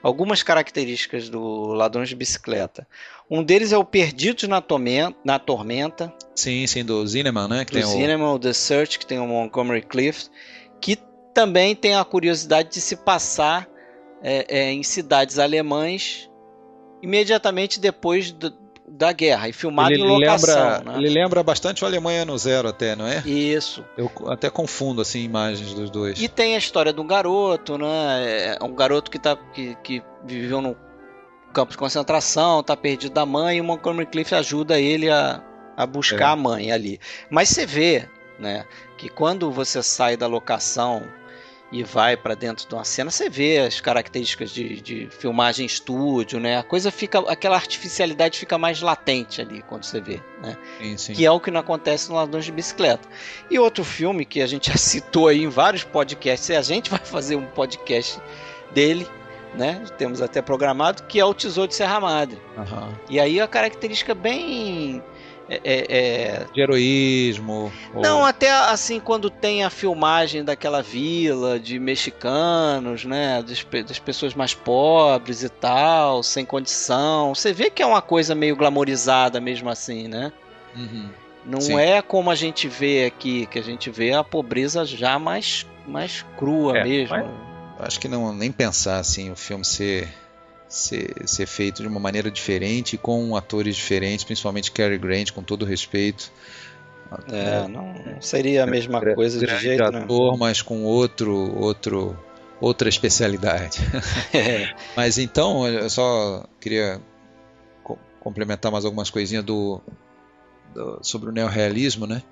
algumas características do Ladrões de Bicicleta. Um deles é o Perdidos na, Tormenta. Na Tormenta sim, sim, do Zinnemann, né? Que do Zinnemann, o... The Search, que tem o Montgomery Clift, que também tem a curiosidade de se passar é, é, em cidades alemães imediatamente depois do, da guerra e filmado ele em locação. Lembra, né? Ele lembra bastante o Alemanha no Zero até, não é? Isso. Eu até confundo assim imagens dos dois. E tem a história de um garoto, né? É um garoto que, tá, que, que viveu no campo de concentração, tá perdido da mãe e o Montgomery Cliff ajuda ele a, a buscar é. a mãe ali. Mas você vê, né, que quando você sai da locação e vai para dentro de uma cena, você vê as características de, de filmagem estúdio, né? A coisa fica, aquela artificialidade fica mais latente ali quando você vê, né? Sim, sim. Que é o que não acontece no Ladrões de Bicicleta. E outro filme que a gente já citou aí em vários podcasts, e a gente vai fazer um podcast dele, né? Temos até programado, que é o Tesouro de Serra Madre. Uhum. E aí a característica bem é, é, é, de heroísmo. Não, ou... até assim, quando tem a filmagem daquela vila de mexicanos, né? Das, das, pessoas mais pobres e tal, sem condição. Você vê que é uma coisa meio glamorizada mesmo assim, né? Uhum. Não Sim. é como a gente vê aqui, que a gente vê a pobreza já mais, mais crua é, mesmo. Acho que não nem pensar assim o filme ser ser, ser feito de uma maneira diferente, com atores diferentes, principalmente Cary Grant, com todo respeito. É, não seria a mesma é, coisa de jeito ator, né? mas com outro, outro, outra especialidade. É. mas então, eu só queria co complementar mais algumas coisinhas do, do sobre o neorrealismo, né?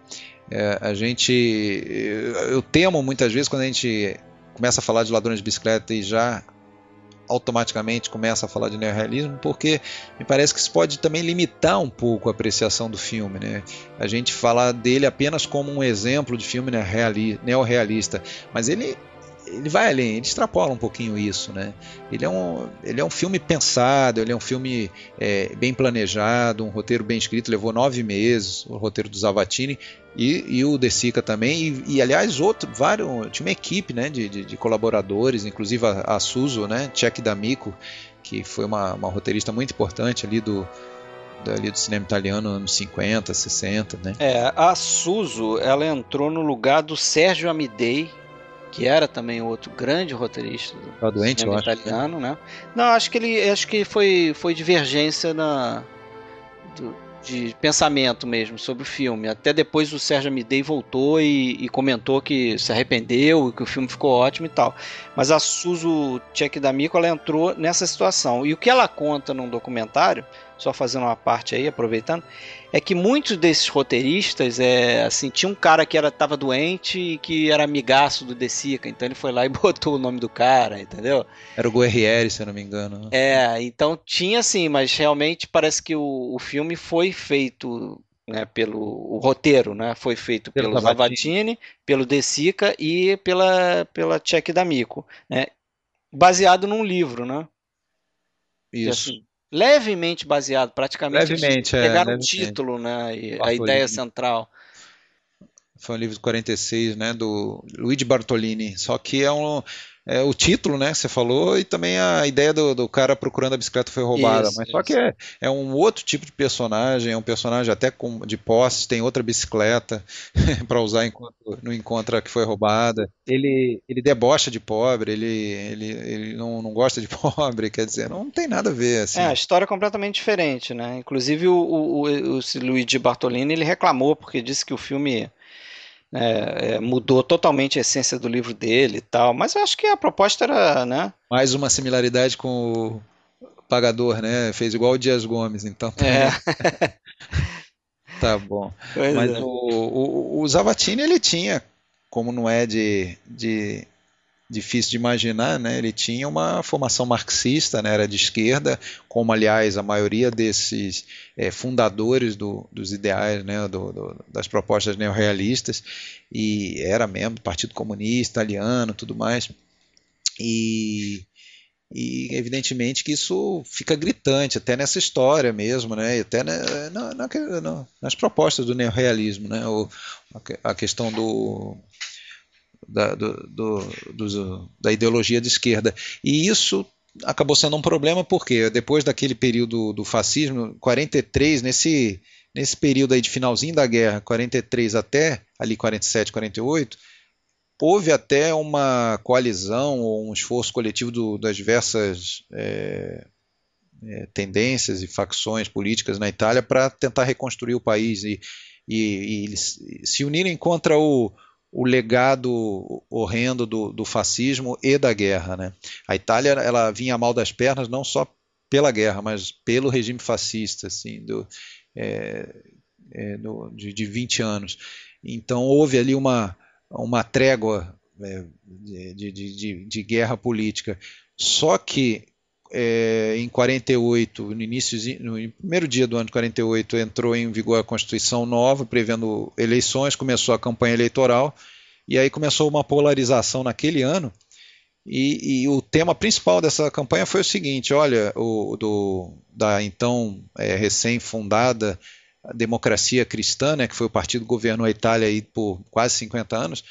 É, a gente, eu, eu temo muitas vezes quando a gente começa a falar de ladrões de bicicleta e já automaticamente começa a falar de neorrealismo, porque me parece que isso pode também limitar um pouco a apreciação do filme. Né? A gente fala dele apenas como um exemplo de filme neorrealista, mas ele ele vai além, ele extrapola um pouquinho isso, né? Ele é um, ele é um filme pensado, ele é um filme é, bem planejado, um roteiro bem escrito, levou nove meses, o roteiro do Zavatini e, e o De Sica também, e, e, aliás outro, vários, tinha uma equipe, né, de, de, de colaboradores, inclusive a, a Suzo, né, Tchek D'Amico, que foi uma, uma roteirista muito importante ali do, ali do cinema italiano anos 50, 60, né? É, a Suzo, ela entrou no lugar do Sérgio Amidei, que era também outro grande roteirista do tá doente, cinema italiano, acho, né? Não, acho que ele acho que foi, foi divergência na do, de pensamento mesmo sobre o filme. Até depois o Sérgio Amidei voltou e, e, comentou que se arrependeu que o filme ficou ótimo e tal. Mas a Suzu Tchek D'Amico ela entrou nessa situação. E o que ela conta num documentário só fazendo uma parte aí, aproveitando, é que muitos desses roteiristas, é, assim, tinha um cara que era tava doente e que era amigaço do De Sica, então ele foi lá e botou o nome do cara, entendeu? Era o Guerrieri, se eu não me engano. É, então tinha assim, mas realmente parece que o, o filme foi feito né, pelo o roteiro, né, foi feito pelo, pelo Zavatini, pelo De Sica e pela pela Tchek D'Amico, né, baseado num livro, né? Isso. assim, levemente baseado, praticamente. Levemente, é. Pegaram o título, né? E a ideia central. Foi um livro de 46, né? Do Luigi Bartolini. Só que é um é, o título, né, você falou, e também a ideia do, do cara procurando a bicicleta foi roubada. Isso, mas isso. só que é, é um outro tipo de personagem, é um personagem até com, de posse, tem outra bicicleta para usar enquanto não encontra que foi roubada. Ele, ele debocha de pobre, ele, ele, ele não, não gosta de pobre, quer dizer, não tem nada a ver. Assim. É, a história é completamente diferente, né? Inclusive o, o, o, o Luigi Bartolini ele reclamou porque disse que o filme é, é, mudou totalmente a essência do livro dele e tal, mas eu acho que a proposta era, né? Mais uma similaridade com o pagador, né? Fez igual o Dias Gomes, então. Tá, é. tá bom. Pois mas é. o, o, o Zavatini ele tinha, como não é de, de difícil de imaginar, né? Ele tinha uma formação marxista, né? Era de esquerda, como aliás a maioria desses é, fundadores do, dos ideais, né? Do, do, das propostas neorrealistas e era mesmo do Partido Comunista Italiano, tudo mais. E e evidentemente que isso fica gritante até nessa história mesmo, né? E até na, na, na, nas propostas do neorrealismo, né? O, a, questão do da, do, do, do, da ideologia de esquerda. E isso acabou sendo um problema porque depois daquele período do fascismo, 43, nesse, nesse período aí de finalzinho da guerra, 43 até ali 47, 48, houve até uma coalizão ou um esforço coletivo do, das diversas é, é, tendências e facções políticas na Itália para tentar reconstruir o país e, e, e se unirem contra o, o legado horrendo do, do, fascismo e da guerra. Né? A Itália ela vinha mal das pernas não só pela guerra, mas pelo regime fascista assim, do, é, é, do, de, de 20 anos. Então houve ali uma, uma trégua é, de, de, de, de, guerra política. Só que é, em 48, no início, no primeiro dia do ano de 48, entrou em vigor a Constituição nova, prevendo eleições, começou a campanha eleitoral, e aí começou uma polarização naquele ano. E, e o tema principal dessa campanha foi o seguinte: olha, o, do, da então é, recém-fundada democracia cristã, né, que foi o partido que governou a Itália aí por quase 50 anos,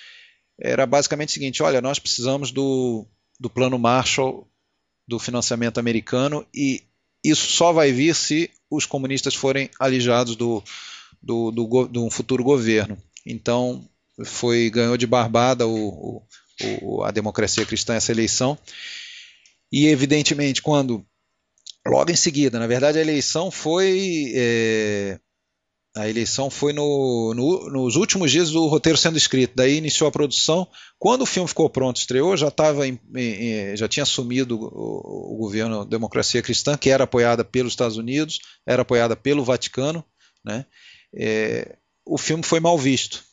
era basicamente o seguinte: olha, nós precisamos do, do plano Marshall, do financiamento americano, e isso só vai vir se os comunistas forem alijados do, do, do, do futuro governo. Então, foi ganhou de barbada o, o, a democracia cristã essa eleição. E, evidentemente, quando logo em seguida, na verdade, a eleição foi é, a eleição foi no, no, nos últimos dias do roteiro sendo escrito. Daí iniciou a produção. Quando o filme ficou pronto, estreou, já já tinha assumido o, o, governo Democracia Cristã, que era apoiada pelos Estados Unidos, era apoiada pelo Vaticano. Né? É, o filme foi mal visto.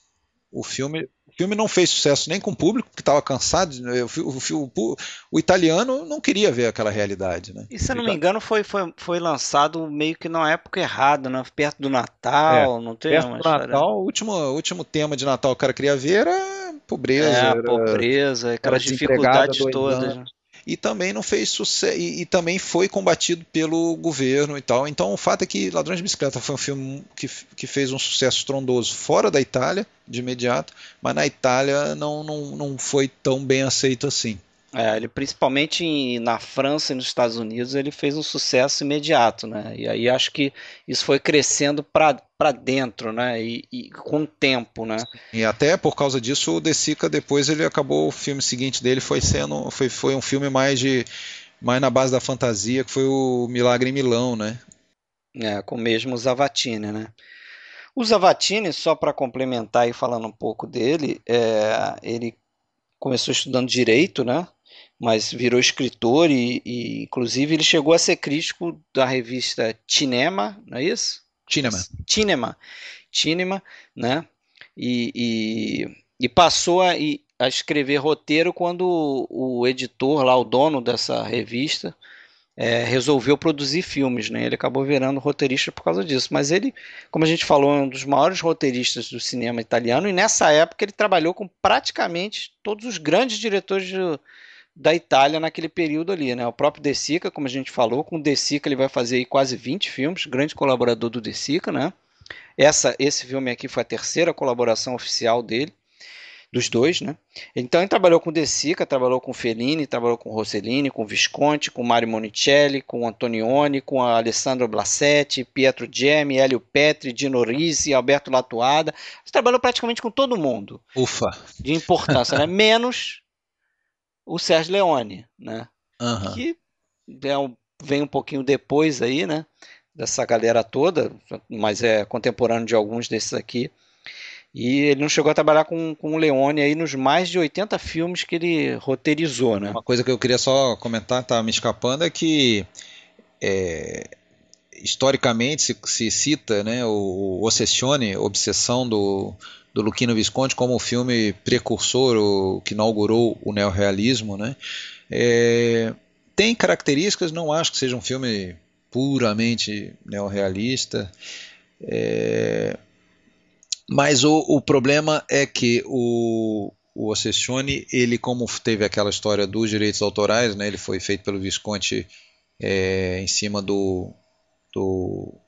O filme filme não fez sucesso nem com o público, que estava cansado. O, o, o, o, italiano não queria ver aquela realidade. Né? E se eu não me engano, foi, foi, foi lançado meio que na época errada, né? perto do Natal. É, não tem perto do Natal, o último, último tema de Natal que o cara queria ver era pobreza. É, era, pobreza, aquelas dificuldades todas. Né? E também não fez sucesso e, e, também foi combatido pelo governo e tal. Então o fato é que Ladrões de Bicicleta foi um filme que, que fez um sucesso estrondoso fora da Itália de imediato, mas na Itália não, não, não foi tão bem aceito assim. É, ele principalmente na França e nos Estados Unidos ele fez um sucesso imediato, né? E aí acho que isso foi crescendo para dentro, né? E, e, com o tempo, né? E até por causa disso o De Sica depois ele acabou o filme seguinte dele foi sendo foi, foi um filme mais de mais na base da fantasia que foi o Milagre em Milão, né? É, com o mesmo Zavatini, né? O Zavatini, só para complementar e falando um pouco dele, é, ele começou estudando direito, né? Mas virou escritor e, e, inclusive ele chegou a ser crítico da revista Cinema, não é isso? Cinema. Cinema, Cinema, né? E, e, e passou a, a, escrever roteiro quando o, o, editor lá, o dono dessa revista, é, resolveu produzir filmes, né? Ele acabou virando roteirista por causa disso. Mas ele, como a gente falou, é um dos maiores roteiristas do cinema italiano e nessa época ele trabalhou com praticamente todos os grandes diretores de da Itália naquele período ali, né? O próprio De Sica, como a gente falou, com o De Sica ele vai fazer quase 20 filmes, grande colaborador do De Sica, né? Essa, esse filme aqui foi a terceira colaboração oficial dele, dos dois, né? Então ele trabalhou com De Sica, trabalhou com Fellini, trabalhou com Rossellini, com Visconti, com Mario Monicelli, com Antonioni, com Alessandro Blassetti, Pietro Gemmi, Hélio Petri, Dino Risi, Alberto Latuada. Ele trabalhou praticamente com todo mundo. Ufa! De importância, né? Menos o Sérgio Leone, né? Uhum. Que é um, vem um pouquinho depois aí, né? Dessa galera toda, mas é contemporâneo de alguns desses aqui. E ele não chegou a trabalhar com, com o Leone aí nos mais de 80 filmes que ele roteirizou, né? Uma coisa que eu queria só comentar, tá me escapando, é que é, historicamente se, se, cita né, o, o Ossessione, Obsessão do, do Luquino Visconti, como o filme precursor, o, que inaugurou o neorrealismo. Né? É, tem características, não acho que seja um filme puramente neorrealista. É, mas o, o problema é que o, o Ossessione, ele como teve aquela história dos direitos autorais, né, ele foi feito pelo Visconti é, em cima do, do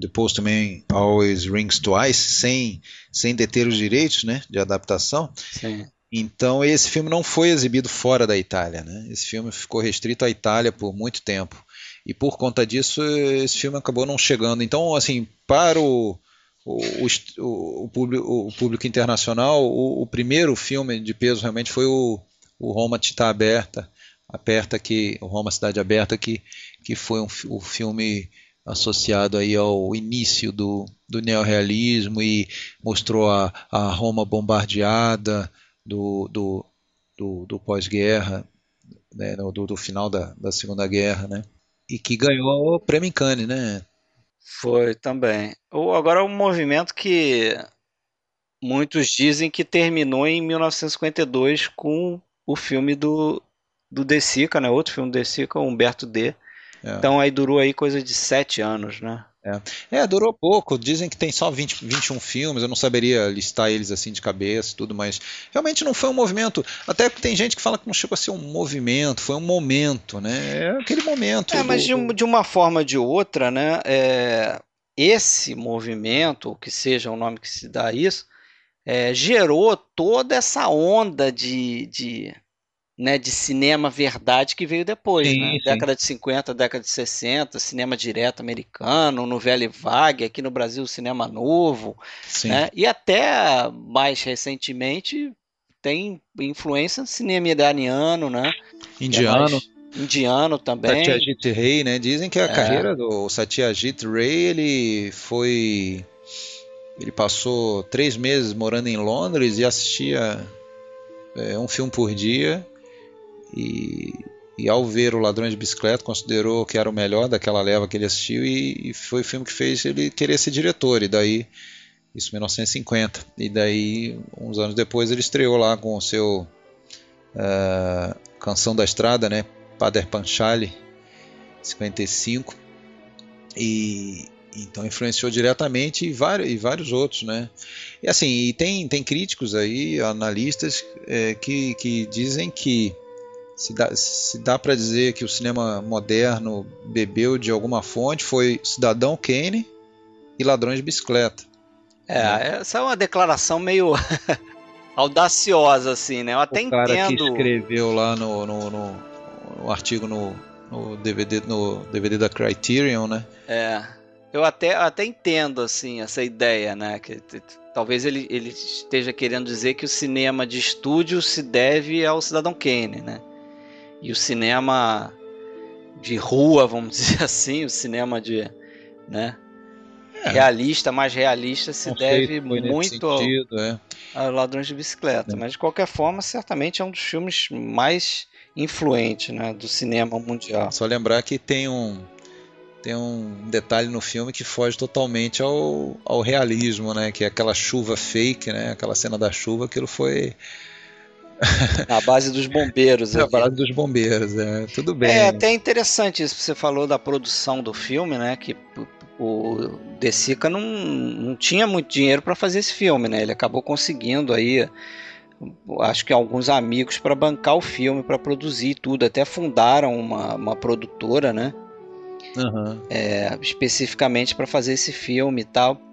The Postman Always Rings Twice, sem, sem deter os direitos né, de adaptação. Sim. Então esse filme não foi exibido fora da Itália. Né? Esse filme ficou restrito à Itália por muito tempo. E por conta disso, esse filme acabou não chegando. Então, assim, para o, o, o, o, público, o público, internacional, o, primeiro filme de peso realmente foi o, Roma Tita Aberta, aberta que o Roma Cidade Aberta que, que foi um, o filme associado aí ao início do, do neorrealismo e mostrou a, a Roma bombardeada do, do, do, do pós-guerra, né, do, do, final da, da Segunda Guerra, né, e que ganhou o prêmio em Cannes, né, foi também. Agora um movimento que muitos dizem que terminou em 1952 com o filme do, do De Sica, né? Outro filme do De Sica, Humberto D. É. Então aí durou aí coisa de sete anos, né? É. é, durou pouco. Dizem que tem só 20, 21 filmes. Eu não saberia listar eles assim de cabeça tudo, mas realmente não foi um movimento. Até porque tem gente que fala que não chegou a ser um movimento, foi um momento, né? É aquele momento. É, do, mas de, de, uma forma ou de outra, né? É, esse movimento, o que seja o nome que se dá a isso, é, gerou toda essa onda de, de né, de cinema verdade que veio depois, sim, né? sim. década de 50, década de 60, cinema direto americano, novela e vague, aqui no Brasil cinema novo, né? e até mais recentemente tem influência cinema iraniano, né? Indiano. É mais, indiano também. Satyajit Ray, né? Dizem que a é. carreira do Satyajit Ray, ele foi... Ele passou três meses morando em Londres e assistia é, um filme por dia e, e ao ver o Ladrão de Bicicleta considerou que era o melhor daquela leva que ele assistiu e, e foi o filme que fez ele querer ser diretor. E daí isso em 1950 e daí uns anos depois ele estreou lá com o seu uh, Canção da Estrada, né, Pader Panchali 55 e então influenciou diretamente e vários, e vários outros, né? E assim, e tem, tem críticos aí, analistas, é, que, que dizem que se dá, se dá para dizer que o cinema moderno bebeu de alguma fonte, foi Cidadão Kane e Ladrões de Bicicleta. É, né? essa é uma declaração meio audaciosa, assim, né? Eu até o cara entendo. que escreveu lá no, no, no, no artigo no, no, DVD, no DVD da Criterion, né? É. Eu até, até entendo, assim, essa ideia, né? Que talvez ele, ele esteja querendo dizer que o cinema de estúdio se deve ao Cidadão Kane, né? E o cinema de rua, vamos dizer assim, o cinema de, né, é. realista, mais realista, se deve muito sentido, ao, é. ao Ladrões de Bicicleta. É. Mas de qualquer forma, certamente é um dos filmes mais influentes, né, do cinema mundial. Só lembrar que tem um tem um detalhe no filme que foge totalmente ao, ao realismo, né? Que é aquela chuva fake, né? Aquela cena da chuva, aquilo foi a base dos bombeiros. É, a base dos bombeiros, é. Tudo bem. É até interessante isso que você falou da produção do filme, né? Que o De Sica não, não tinha muito dinheiro para fazer esse filme, né? Ele acabou conseguindo aí, acho que alguns amigos para bancar o filme, para produzir tudo. Até fundaram uma, uma produtora, né? Uhum. É, especificamente para fazer esse filme e tal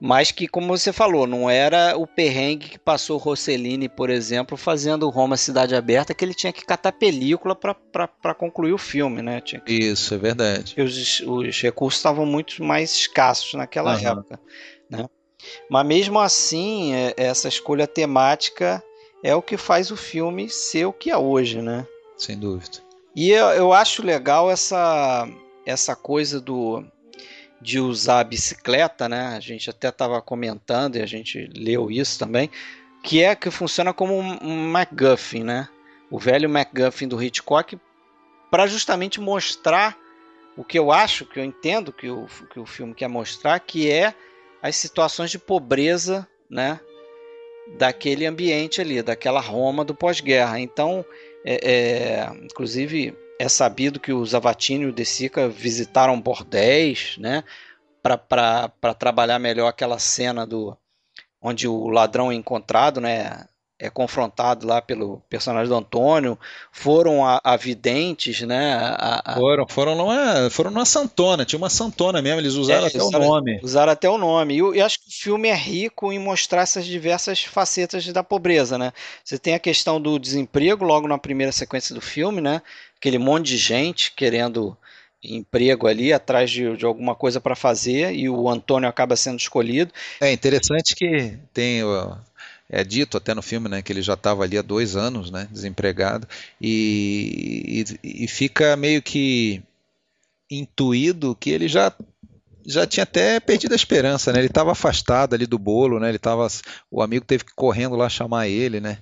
mas que, como você falou, não era o perrengue que passou Rossellini, por exemplo, fazendo Roma Cidade Aberta, que ele tinha que catar película para concluir o filme, né? Que... Isso, é verdade. Os, os, recursos estavam muito mais escassos naquela uhum. época, né? Mas mesmo assim, é, essa escolha temática é o que faz o filme ser o que é hoje, né? Sem dúvida. E eu, eu acho legal essa, essa coisa do de usar a bicicleta, né? A gente até estava comentando e a gente leu isso também, que é que funciona como um MacGuffin, né? O velho MacGuffin do Hitchcock para justamente mostrar o que eu acho, que eu entendo que o, que o filme quer mostrar, que é as situações de pobreza, né? Daquele ambiente ali, daquela Roma do pós-guerra. Então, é, é, inclusive, é sabido que o Zavatini e o De Sica visitaram bordéis, né? Para trabalhar melhor aquela cena do onde o ladrão é encontrado, né? é confrontado lá pelo personagem do Antônio, foram a, a videntes, né? A, a... Foram, foram numa, foram numa santona, tinha uma santona mesmo, eles usaram é, até usaram, o nome. Usaram até o nome. E eu, eu, acho que o filme é rico em mostrar essas diversas facetas da pobreza, né? Você tem a questão do desemprego logo na primeira sequência do filme, né? Aquele monte de gente querendo emprego ali, atrás de, de alguma coisa para fazer, e o Antônio acaba sendo escolhido. É interessante que tem é dito até no filme né, que ele já estava ali há dois anos né, desempregado e, e, e, fica meio que intuído que ele já já tinha até perdido a esperança, né? Ele estava afastado ali do bolo, né? Ele tava, o amigo teve que correndo lá chamar ele, né?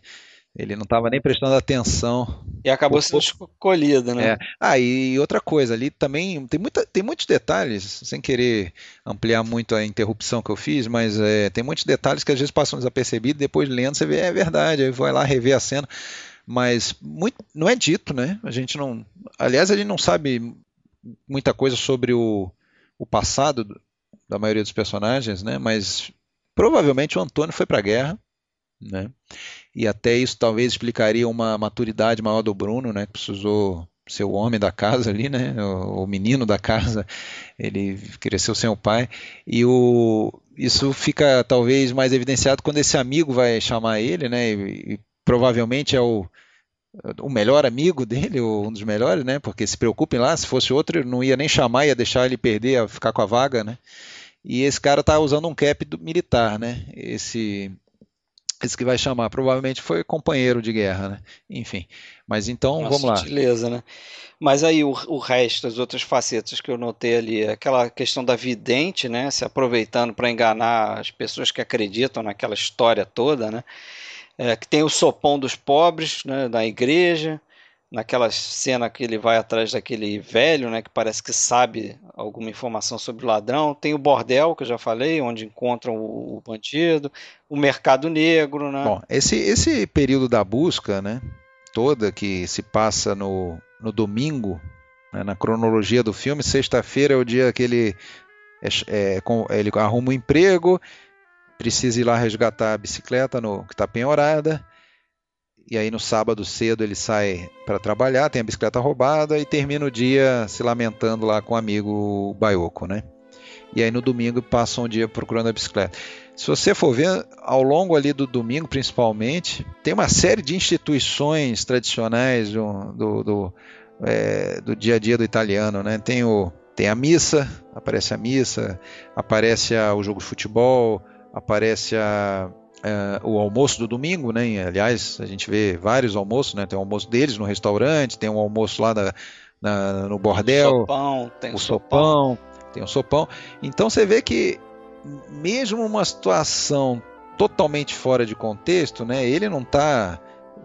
Ele não estava nem prestando atenção. E acabou sendo escolhido, né? É. Ah, e outra coisa, ali também tem, muita, tem muitos detalhes, sem querer ampliar muito a interrupção que eu fiz, mas é, tem muitos detalhes que às vezes passam desapercebidos, depois lendo você vê, é verdade, aí vai lá rever a cena. Mas muito, não é dito, né? A gente não. Aliás, a gente não sabe muita coisa sobre o, o passado da maioria dos personagens, né? Mas provavelmente o Antônio foi para a guerra, né? E até isso talvez explicaria uma maturidade maior do Bruno, né, que precisou ser o homem da casa ali, né, o, o menino da casa, ele cresceu sem o pai, e o, isso fica talvez mais evidenciado quando esse amigo vai chamar ele, né, e, e provavelmente é o, o melhor amigo dele, ou um dos melhores, né? Porque se preocupem lá, se fosse outro, não ia nem chamar, ia deixar ele perder, ficar com a vaga, né? E esse cara tá usando um cap militar, né? Esse esse que vai chamar, provavelmente foi companheiro de guerra, né? Enfim. Mas então, Uma vamos sutileza, lá. né? Mas aí o, o resto, as outras facetas que eu notei ali, aquela questão da vidente, né? Se aproveitando para enganar as pessoas que acreditam naquela história toda, né? É, que tem o sopão dos pobres, né? Da igreja naquela cena que ele vai atrás daquele velho, né, que parece que sabe alguma informação sobre o ladrão. Tem o bordel, que eu já falei, onde encontram o, o bandido, o mercado negro, né? Bom, esse, esse período da busca, né, toda que se passa no, no domingo, né, na cronologia do filme, sexta-feira é o dia que ele, é, é, ele arruma um emprego, precisa ir lá resgatar a bicicleta no, que está penhorada, e aí no sábado cedo ele sai para trabalhar, tem a bicicleta roubada e termina o dia se lamentando lá com o amigo Baioco, né? E aí no domingo passa um dia procurando a bicicleta. Se você for ver, ao longo ali do domingo principalmente, tem uma série de instituições tradicionais do, do, do, é, do dia a dia do italiano, né? Tem, o, tem a missa, aparece a missa, aparece a, o jogo de futebol, aparece a, Uh, o almoço do domingo, né? Aliás, a gente vê vários almoços, né? Tem o almoço deles no restaurante, tem um almoço lá na, na, no bordel, sopão, tem o sopão, tem o sopão. Então você vê que mesmo uma situação totalmente fora de contexto, né? Ele não está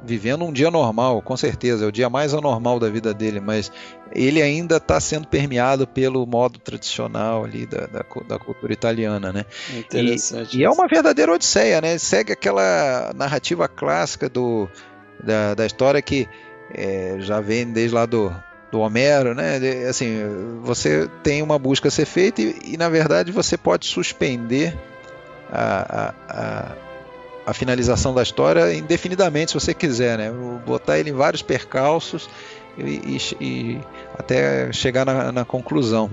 vivendo um dia normal, com certeza, é o dia mais anormal da vida dele, mas ele ainda está sendo permeado pelo modo tradicional ali da, da, da cultura italiana, né? Interessante. E, e, é uma verdadeira odisseia, né? Segue aquela narrativa clássica do, da, da história que é, já vem desde lá do, do Homero, né? Assim, você tem uma busca a ser feita e, e na verdade você pode suspender a, a, a a finalização da história indefinidamente, se você quiser, né? Botar ele em vários percalços e, e, e até chegar na, na, conclusão.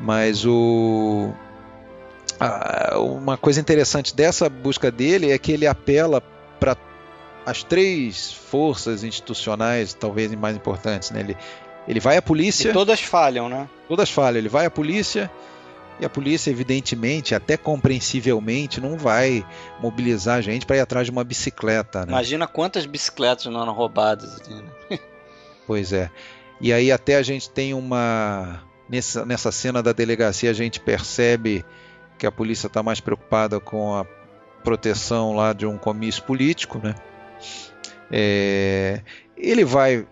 Mas o a, uma coisa interessante dessa busca dele é que ele apela para as três forças institucionais, talvez mais importantes, né? Ele, ele vai à polícia. E todas falham, né? Todas falham. Ele vai à polícia e a polícia, evidentemente, até compreensivelmente, não vai mobilizar a gente para ir atrás de uma bicicleta. Né? Imagina quantas bicicletas não eram roubadas. Né? pois é. E aí até a gente tem uma. Nessa, nessa cena da delegacia a gente percebe que a polícia está mais preocupada com a proteção lá de um comício político, né? É, ele vai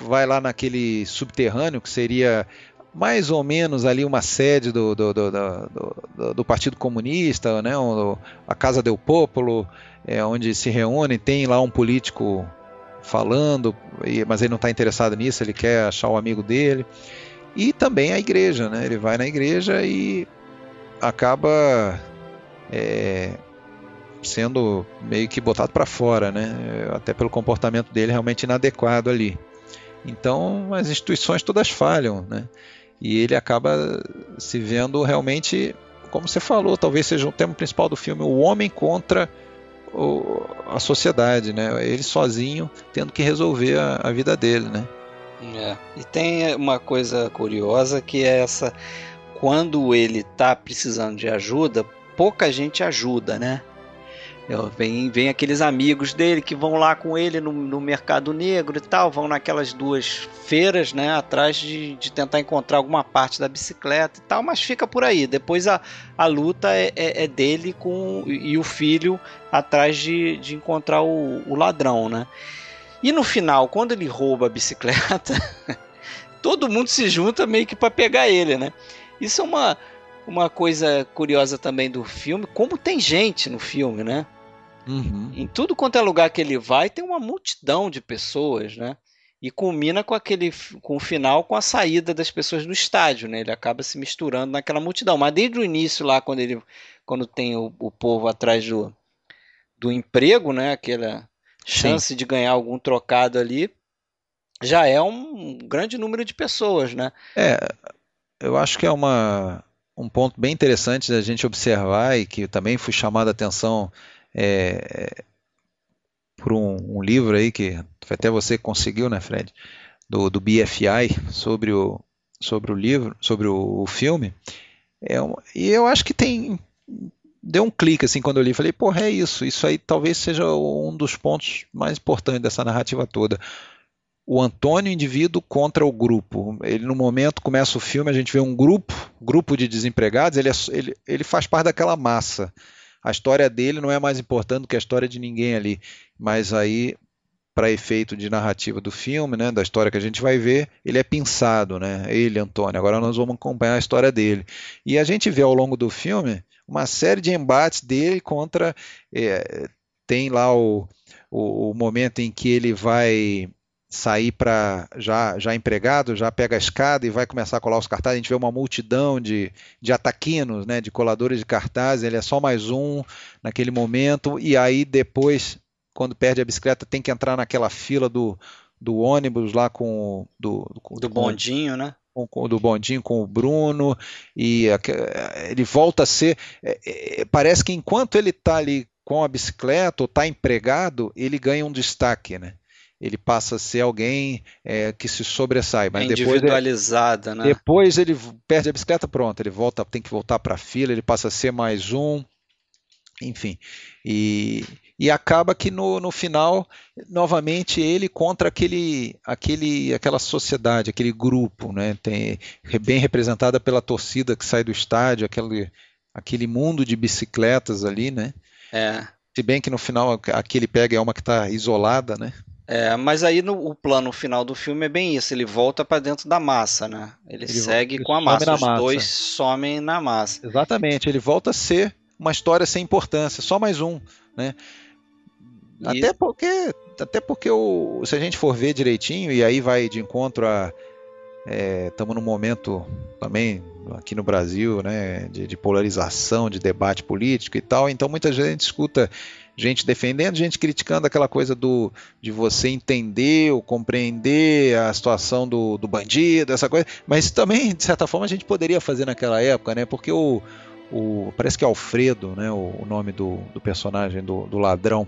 vai lá naquele subterrâneo que seria mais ou menos ali uma sede do, do, do, do, do Partido Comunista, né, a Casa del Popolo, é, onde se reúne, tem lá um político falando, mas ele não está interessado nisso, ele quer achar o amigo dele. E também a igreja, né? Ele vai na igreja e acaba é, sendo meio que botado para fora, né? Até pelo comportamento dele realmente inadequado ali. Então as instituições todas falham, né? E ele acaba se vendo realmente, como você falou, talvez seja o tema principal do filme, o homem contra o, a sociedade, né? Ele sozinho tendo que resolver a, a vida dele, né? É. E tem uma coisa curiosa que é essa quando ele tá precisando de ajuda, pouca gente ajuda, né? Vem, vem aqueles amigos dele que vão lá com ele no, no mercado negro e tal, vão naquelas duas feiras, né, atrás de, de tentar encontrar alguma parte da bicicleta e tal, mas fica por aí. Depois a, a luta é, é, é dele com e o filho atrás de, de encontrar o, o ladrão, né? E no final, quando ele rouba a bicicleta, todo mundo se junta meio que para pegar ele, né? Isso é uma, uma coisa curiosa também do filme, como tem gente no filme, né? Uhum. Em tudo quanto é lugar que ele vai, tem uma multidão de pessoas, né? E culmina com aquele com o final com a saída das pessoas do estádio, né? Ele acaba se misturando naquela multidão. Mas desde o início lá, quando ele quando tem o, o povo atrás do, do emprego, né? Aquela chance Sim. de ganhar algum trocado ali, já é um grande número de pessoas, né? É, eu acho que é uma um ponto bem interessante da gente observar e que também fui chamado a atenção é, por um, um, livro aí que até você conseguiu, né, Fred, do, do BFI sobre o, sobre o livro, sobre o, o filme. É um, e eu acho que tem deu um clique assim quando eu li, falei, porra, é isso. Isso aí talvez seja um dos pontos mais importantes dessa narrativa toda. O Antônio indivíduo contra o grupo. Ele no momento começa o filme, a gente vê um grupo, grupo de desempregados, ele, é, ele, ele faz parte daquela massa a história dele não é mais importante do que a história de ninguém ali. Mas aí, para efeito de narrativa do filme, né, da história que a gente vai ver, ele é pensado, né? Ele, Antônio. Agora nós vamos acompanhar a história dele. E a gente vê ao longo do filme uma série de embates dele contra. É, tem lá o, o, o momento em que ele vai sair para já, já empregado, já pega a escada e vai começar a colar os cartazes. A gente vê uma multidão de, de ataquinos, né, de coladores de cartazes. Ele é só mais um naquele momento. E aí depois, quando perde a bicicleta, tem que entrar naquela fila do, do ônibus lá com do, do bondinho, né? Com, com, do bondinho com o Bruno e ele volta a ser. É, é, parece que enquanto ele está ali com a bicicleta ou está empregado, ele ganha um destaque, né? Ele passa a ser alguém é, que se sobressai. Mas é individualizada, depois, né? Depois ele perde a bicicleta, pronto, ele volta, tem que voltar para a fila, ele passa a ser mais um, enfim. E, e acaba que no, no final, novamente, ele contra aquele, aquele, aquela sociedade, aquele grupo, né? Tem, bem representada pela torcida que sai do estádio, aquele, aquele mundo de bicicletas ali, né? É. Se bem que no final aquele pega é uma que está isolada, né? É, mas aí no, o plano final do filme é bem isso, ele volta para dentro da massa, né? Ele, ele segue com a massa, os massa. dois somem na massa. Exatamente, ele volta a ser uma história sem importância, só mais um, né? E... Até porque, até porque o, se a gente for ver direitinho e aí vai de encontro a estamos é, num momento também aqui no Brasil, né, de, de, polarização, de debate político e tal. Então muita gente escuta gente defendendo, gente criticando aquela coisa do de você entender ou compreender a situação do, do bandido, essa coisa. Mas também, de certa forma, a gente poderia fazer naquela época, né? Porque o, o parece que é Alfredo, né? O, o nome do, do personagem do, do ladrão.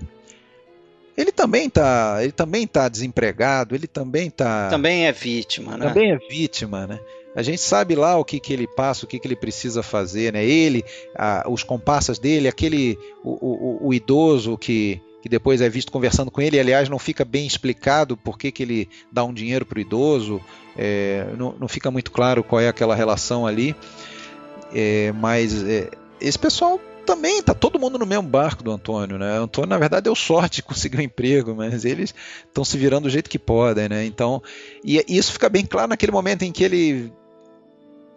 Ele também tá, ele também tá desempregado, ele também tá também é vítima, né? Também é vítima, né? A gente sabe lá o que, que ele passa, o que, que ele precisa fazer, né? Ele, a, os comparsas dele, aquele o, o, o, idoso que, que depois é visto conversando com ele, aliás, não fica bem explicado por que, que ele dá um dinheiro para o idoso, é, não, não fica muito claro qual é aquela relação ali, é, mas é, esse pessoal também tá todo mundo no mesmo barco do Antônio, né? O Antônio, na verdade, deu sorte de conseguir um emprego, mas eles estão se virando do jeito que podem, né? Então, e isso fica bem claro naquele momento em que ele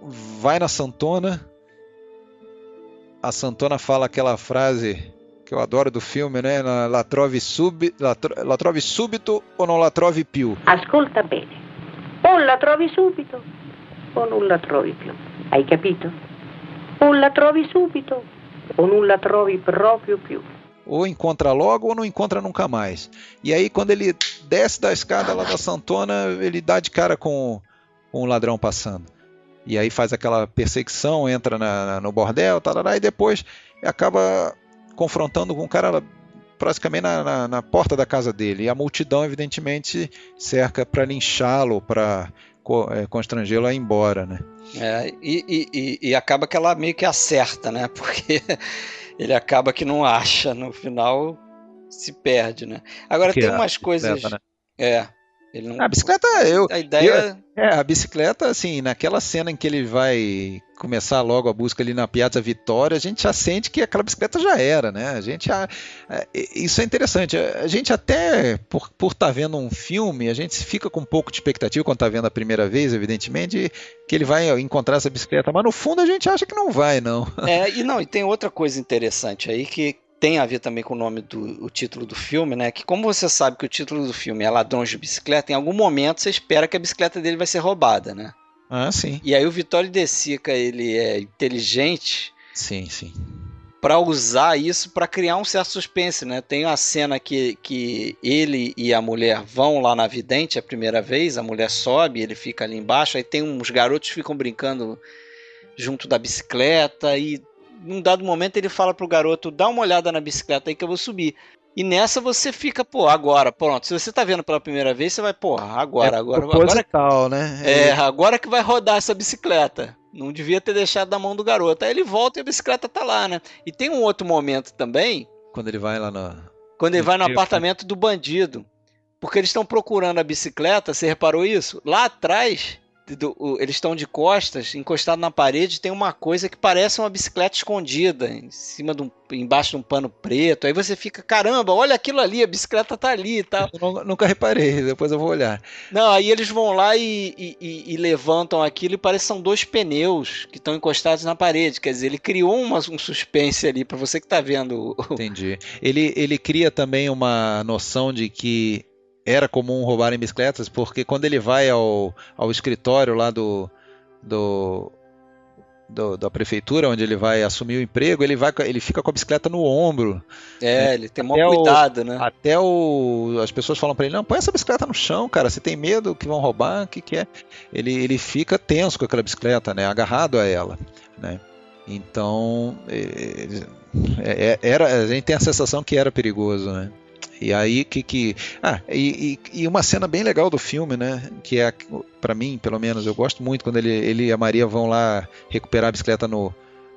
vai na Santona. A Santona fala aquela frase que eu adoro do filme, né? La trovi, sub, subito o non la trovi più. Ascolta bene. O la trovi subito o non la trovi più. Hai capito? O la trovi subito o non la trovi proprio più. Ou encontra logo ou não encontra nunca mais. E aí, quando ele desce da escada lá da Santona, ele dá de cara com, com um ladrão passando. E aí faz aquela perseguição, entra na, no bordel, tarará, e depois acaba confrontando com um cara praticamente na, na, na, porta da casa dele. E a multidão, evidentemente, cerca para linchá-lo, para é, constrangê-lo a ir embora, né? É, e, e, e, acaba que ela meio que acerta, né? Porque ele acaba que não acha, no final se perde, né? Agora Porque tem umas coisas. Né? É, não... A bicicleta, eu. A ideia. Eu, é, a bicicleta, assim, naquela cena em que ele vai começar logo a busca ali na Piazza Vitória, a gente já sente que aquela bicicleta já era, né? A gente. Já, é, isso é interessante. A gente até, por estar por tá vendo um filme, a gente fica com um pouco de expectativa quando está vendo a primeira vez, evidentemente, que ele vai encontrar essa bicicleta, mas no fundo a gente acha que não vai, não. É, e não, e tem outra coisa interessante aí que tem a ver também com o nome do o título do filme, né? Que como você sabe que o título do filme é Ladrões de Bicicleta, em algum momento você espera que a bicicleta dele vai ser roubada, né? Ah, sim. E aí o Vitório De Sica, ele é inteligente. Sim, sim. Para usar isso para criar um certo suspense, né? Tem uma cena que, que ele e a mulher vão lá na vidente a primeira vez, a mulher sobe, ele fica ali embaixo, aí tem uns garotos que ficam brincando junto da bicicleta e num dado momento ele fala pro garoto: dá uma olhada na bicicleta aí que eu vou subir. E nessa você fica, pô, agora, pronto. Se você tá vendo pela primeira vez, você vai, pô, agora, é agora, agora. Tal, né? É, agora que vai rodar essa bicicleta. Não devia ter deixado na mão do garoto. Aí ele volta e a bicicleta tá lá, né? E tem um outro momento também. Quando ele vai lá no. Quando ele vai no apartamento do bandido. Porque eles estão procurando a bicicleta, você reparou isso? Lá atrás do, o, eles estão de costas, encostado na parede, tem uma coisa que parece uma bicicleta escondida em cima de um, embaixo de um pano preto. Aí você fica, caramba, olha aquilo ali, a bicicleta tá ali e tal. Eu nunca reparei, depois eu vou olhar. Não, aí eles vão lá e, e, e levantam aquilo e parece que são dois pneus que estão encostados na parede. Quer dizer, ele criou uma, um suspense ali para você que tá vendo. Entendi. Ele, ele cria também uma noção de que era comum roubarem bicicletas, porque quando ele vai ao, ao escritório lá do, do, do, da prefeitura, onde ele vai assumir o emprego, ele, vai, ele fica com a bicicleta no ombro. É, né? ele tem maior cuidado, né? Até o, as pessoas falam para ele: não, põe essa bicicleta no chão, cara, você tem medo que vão roubar? O que, que é? Ele, ele fica tenso com aquela bicicleta, né? Agarrado a ela, né? Então, é, é, era, a gente tem a sensação que era perigoso, né? E aí que que ah e, e, uma cena bem legal do filme, né? Que é para mim, pelo menos, eu gosto muito quando ele, ele e a Maria vão lá recuperar a bicicleta no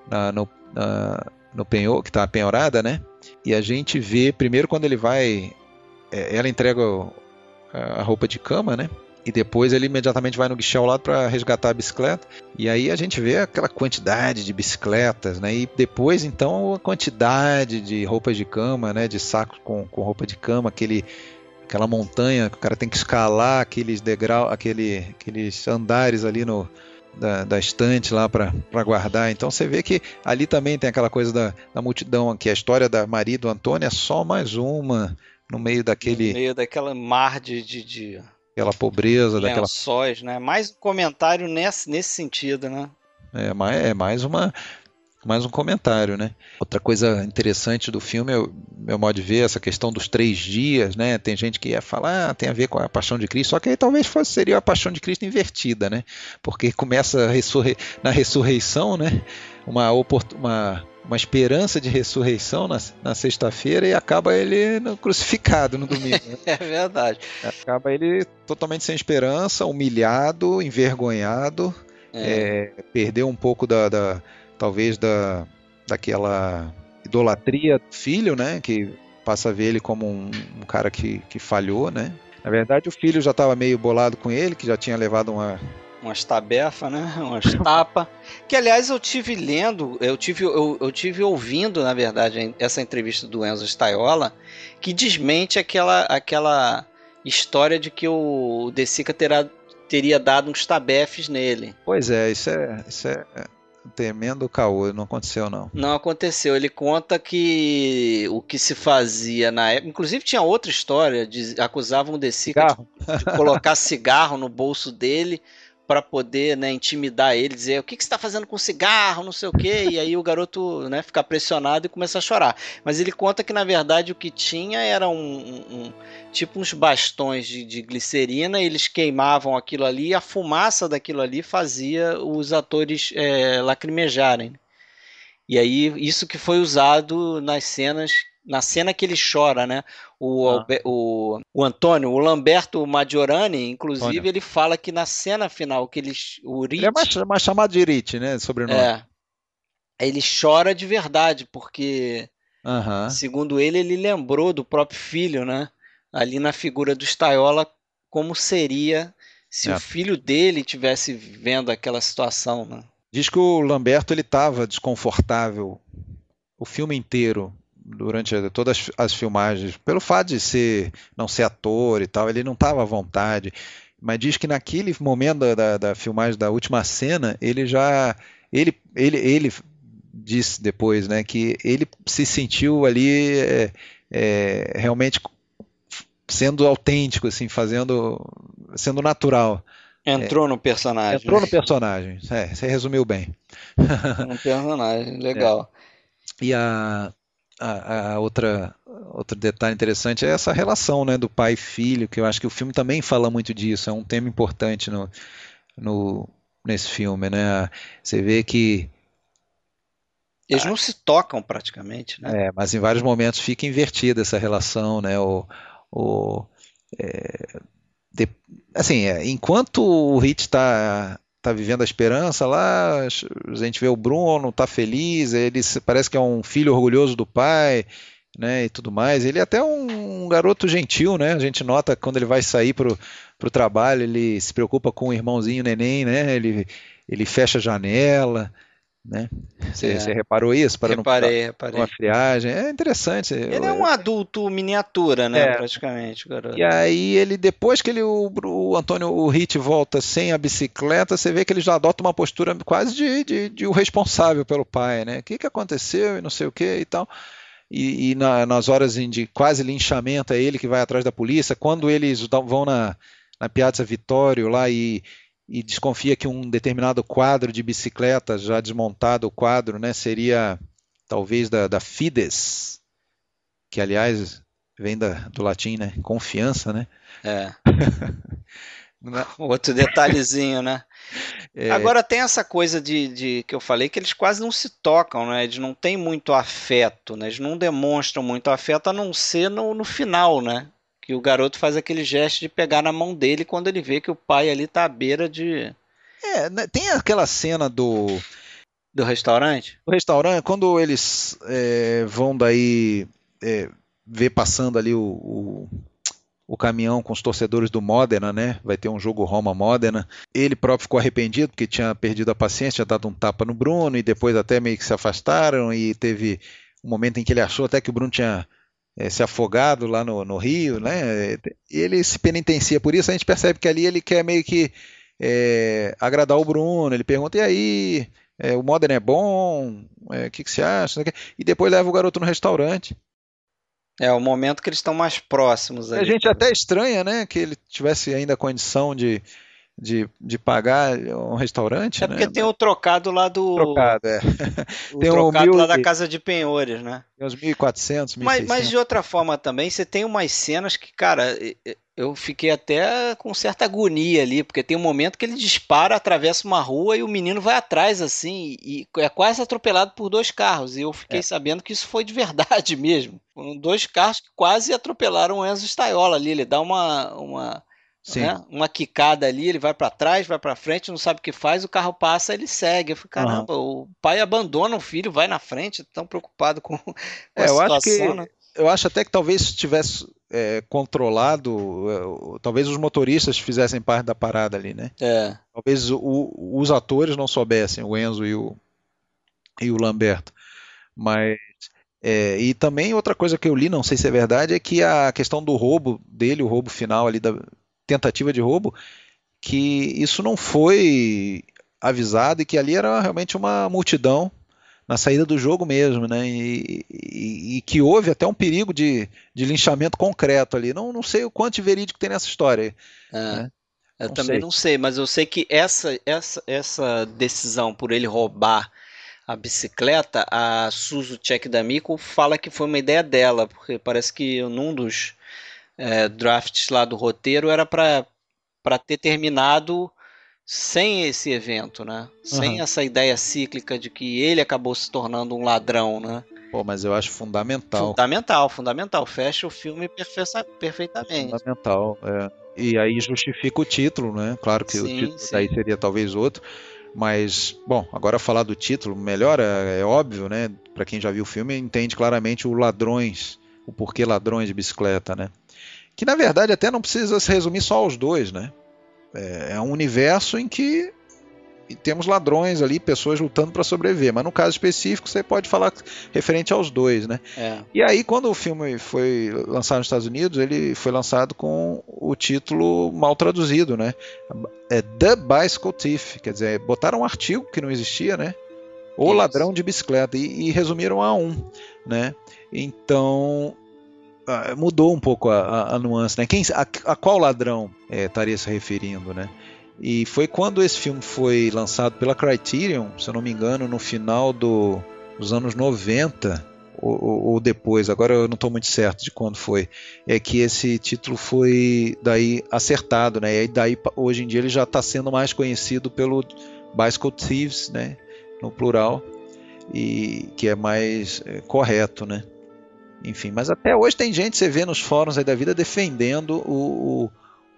na, no, na, no penhor que está penhorada, né? E a gente vê primeiro quando ele vai, é, ela entrega a roupa de cama, né? E depois ele imediatamente vai no guichê ao lado para resgatar a bicicleta. E aí a gente vê aquela quantidade de bicicletas, né? E depois então a quantidade de roupas de cama, né? De sacos com, com roupa de cama, aquele aquela montanha que o cara tem que escalar, aqueles degraus, aquele, aqueles andares ali no da, da estante lá para guardar. Então você vê que ali também tem aquela coisa da, da multidão, que a história da Maria do Antônio é só mais uma no meio daquele. No meio daquela mar de, de, de aquela pobreza, daquela. Lençóis, né? Mais um comentário nesse, nesse sentido, né? É mais, é mais uma mais um comentário, né? Outra coisa interessante do filme, é meu modo de ver, essa questão dos três dias, né? Tem gente que ia falar, ah, tem a ver com a paixão de Cristo, só que aí talvez fosse, seria a paixão de Cristo invertida, né? Porque começa ressurre... na ressurreição, né? Uma, uma, uma esperança de ressurreição na, na sexta-feira e acaba ele crucificado no domingo. Né? é verdade. Acaba ele totalmente sem esperança, humilhado, envergonhado, é. É, perdeu um pouco da, da talvez da daquela idolatria do filho, né? Que passa a ver ele como um, um cara que, que falhou, né? Na verdade, o filho já estava meio bolado com ele, que já tinha levado uma, umas tabefa, né? Umas tapa. que aliás eu tive lendo, eu tive, eu, eu, tive ouvindo, na verdade, essa entrevista do Enzo Staiola, que desmente aquela, aquela história de que o De Sica terá teria dado uns tabefes nele. Pois é, isso é, isso é um tremendo caô, não aconteceu não. Não aconteceu. Ele conta que o que se fazia na época. Inclusive tinha outra história, de, acusavam o De Sica de, de colocar cigarro no bolso dele para poder né, intimidar ele, dizer o que, que você está fazendo com cigarro, não sei o quê, e aí o garoto né, fica pressionado e começa a chorar. Mas ele conta que na verdade o que tinha era um, um tipo uns bastões de, de, glicerina, eles queimavam aquilo ali e a fumaça daquilo ali fazia os atores é, lacrimejarem. E aí isso que foi usado nas cenas na cena que ele chora, né? O, ah. o, o Antônio, o Lamberto Maggiorani, inclusive, Antônio. ele fala que na cena final que ele, o Rich, ele é mais, mais chamado de Rich, né? Sobrenome. É. Ele chora de verdade, porque, segundo ele, ele lembrou do próprio filho, né? Ali na figura do Staiola, como seria se é. o filho dele tivesse vendo aquela situação, né? Diz que o Lamberto ele estava desconfortável o filme inteiro durante todas as filmagens, pelo fato de ser não ser ator e tal, ele não estava à vontade. Mas diz que naquele momento da, da, filmagem da última cena, ele já. Ele, ele, ele disse depois né, que ele se sentiu ali é, é, realmente sendo autêntico, assim, fazendo. sendo natural. Entrou é, no personagem. Entrou no personagem. É, você resumiu bem. Um personagem, legal. É. E a, a, a, outra outro detalhe interessante é essa relação né, do pai e filho, que eu acho que o filme também fala muito disso, é um tema importante no, no, nesse filme. Né? Você vê que. Eles não se tocam praticamente, né? É, mas em vários momentos fica invertida essa relação, né? O, o, é, de, assim, é, enquanto o Hit está tá vivendo a esperança lá, a gente vê o Bruno, tá feliz, ele parece que é um filho orgulhoso do pai, né, e tudo mais. Ele é até um garoto gentil, né? A gente nota quando ele vai sair pro, pro trabalho, ele se preocupa com o irmãozinho neném, né? Ele, ele fecha a janela, né? Você, é. reparou isso? Para reparei, não, reparei. Uma friagem. É interessante. Ele é um adulto miniatura, né? É. Praticamente, garoto. E aí ele, depois que ele, o, o Antônio, o Hit volta sem a bicicleta, você vê que ele já adota uma postura quase de, de, de o responsável pelo pai, né? O que, que aconteceu e não sei o que e tal. E, e na, nas horas de quase linchamento é ele que vai atrás da polícia. Quando eles vão na, na Piazza Vittorio lá e e desconfia que um determinado quadro de bicicleta, já desmontado o quadro, né, seria talvez da, da Fides, que aliás vem da, do latim, né, confiança, né? É. Outro detalhezinho, né? É... Agora tem essa coisa de, de, que eu falei que eles quase não se tocam, né? Eles não têm muito afeto, né? Eles não demonstram muito afeto a não ser no, no final, né? Que o garoto faz aquele gesto de pegar na mão dele quando ele vê que o pai ali tá à beira de. É, né, tem aquela cena do. Do restaurante? Do restaurante, quando eles é, vão daí é, ver passando ali o, o, o, caminhão com os torcedores do Modena, né? Vai ter um jogo Roma-Modena. Ele próprio ficou arrependido porque tinha perdido a paciência, tinha dado um tapa no Bruno e depois até meio que se afastaram e teve um momento em que ele achou até que o Bruno tinha é, se afogado lá no, no Rio, né? Ele se penitencia por isso, a gente percebe que ali ele quer meio que é, agradar o Bruno, ele pergunta, e aí, é, o Modern é bom? É, o que, que você acha? E depois leva o garoto no restaurante. É o momento que eles estão mais próximos. Ali. A gente até estranha, né, que ele tivesse ainda condição de, de, de pagar um restaurante. É né? porque tem o trocado lá do. Trocado, é. O tem trocado lá da Casa de Penhores, né? Tem uns 1.400, 1.600. Mas, mas de outra forma também, você tem umas cenas que, cara, eu fiquei até com certa agonia ali, porque tem um momento que ele dispara, atravessa uma rua e o menino vai atrás, assim, e é quase atropelado por dois carros. E eu fiquei é. sabendo que isso foi de verdade mesmo. Foram dois carros que quase atropelaram o Enzo Staiola ali. Ele dá uma. uma né? Uma quicada ali, ele vai para trás, vai para frente, não sabe o que faz, o carro passa, ele segue. Eu falei, caramba, uhum. o pai abandona o filho, vai na frente, tão preocupado com, com é, a situação, acho que, né? Eu acho até que talvez tivesse é, controlado, é, talvez os motoristas fizessem parte da parada ali, né? É. Talvez o, os atores não soubessem, o Enzo e o, e o Lamberto. Mas é, e também outra coisa que eu li, não sei se é verdade, é que a questão do roubo dele, o roubo final ali da, tentativa de roubo, que isso não foi avisado e que ali era realmente uma multidão na saída do jogo mesmo, né? E, e, e que houve até um perigo de, de, linchamento concreto ali. Não, não sei o quanto de verídico tem nessa história. É, né? Eu não também sei. não sei, mas eu sei que essa, essa, essa decisão por ele roubar a bicicleta, a Suzu Check D'Amico fala que foi uma ideia dela, porque parece que num dos é, drafts lá do roteiro era para ter terminado sem esse evento, né? Sem uhum. essa ideia cíclica de que ele acabou se tornando um ladrão, né? Pô, mas eu acho fundamental. Fundamental, fundamental. Fecha o filme perfeitamente. Fundamental, é. E aí justifica o título, né? Claro que sim, o título sim. daí seria talvez outro. Mas, bom, agora falar do título, melhor é, é óbvio, né? Para quem já viu o filme, entende claramente o ladrões, o porquê ladrões de bicicleta, né? Que na verdade até não precisa se resumir só aos dois, né? É, é um universo em que temos ladrões ali, pessoas lutando para sobreviver. Mas no caso específico, você pode falar referente aos dois, né? É. E aí, quando o filme foi lançado nos Estados Unidos, ele foi lançado com o título mal traduzido, né? É The Bicycle Thief, quer dizer, botaram um artigo que não existia, né? O ladrão de bicicleta e, e resumiram a um, né? Então mudou um pouco a, a, a nuance, né? Quem, a, a qual ladrão é, estaria se referindo, né? E foi quando esse filme foi lançado pela Criterion, se eu não me engano, no final do, dos anos 90 ou, ou, depois, agora eu não estou muito certo de quando foi, é que esse título foi daí acertado, né? E daí hoje em dia ele já está sendo mais conhecido pelo Bicycle Thieves, né? No plural, e que é mais é, correto, né? Enfim, mas até hoje tem gente, você vê nos fóruns aí da vida, defendendo o,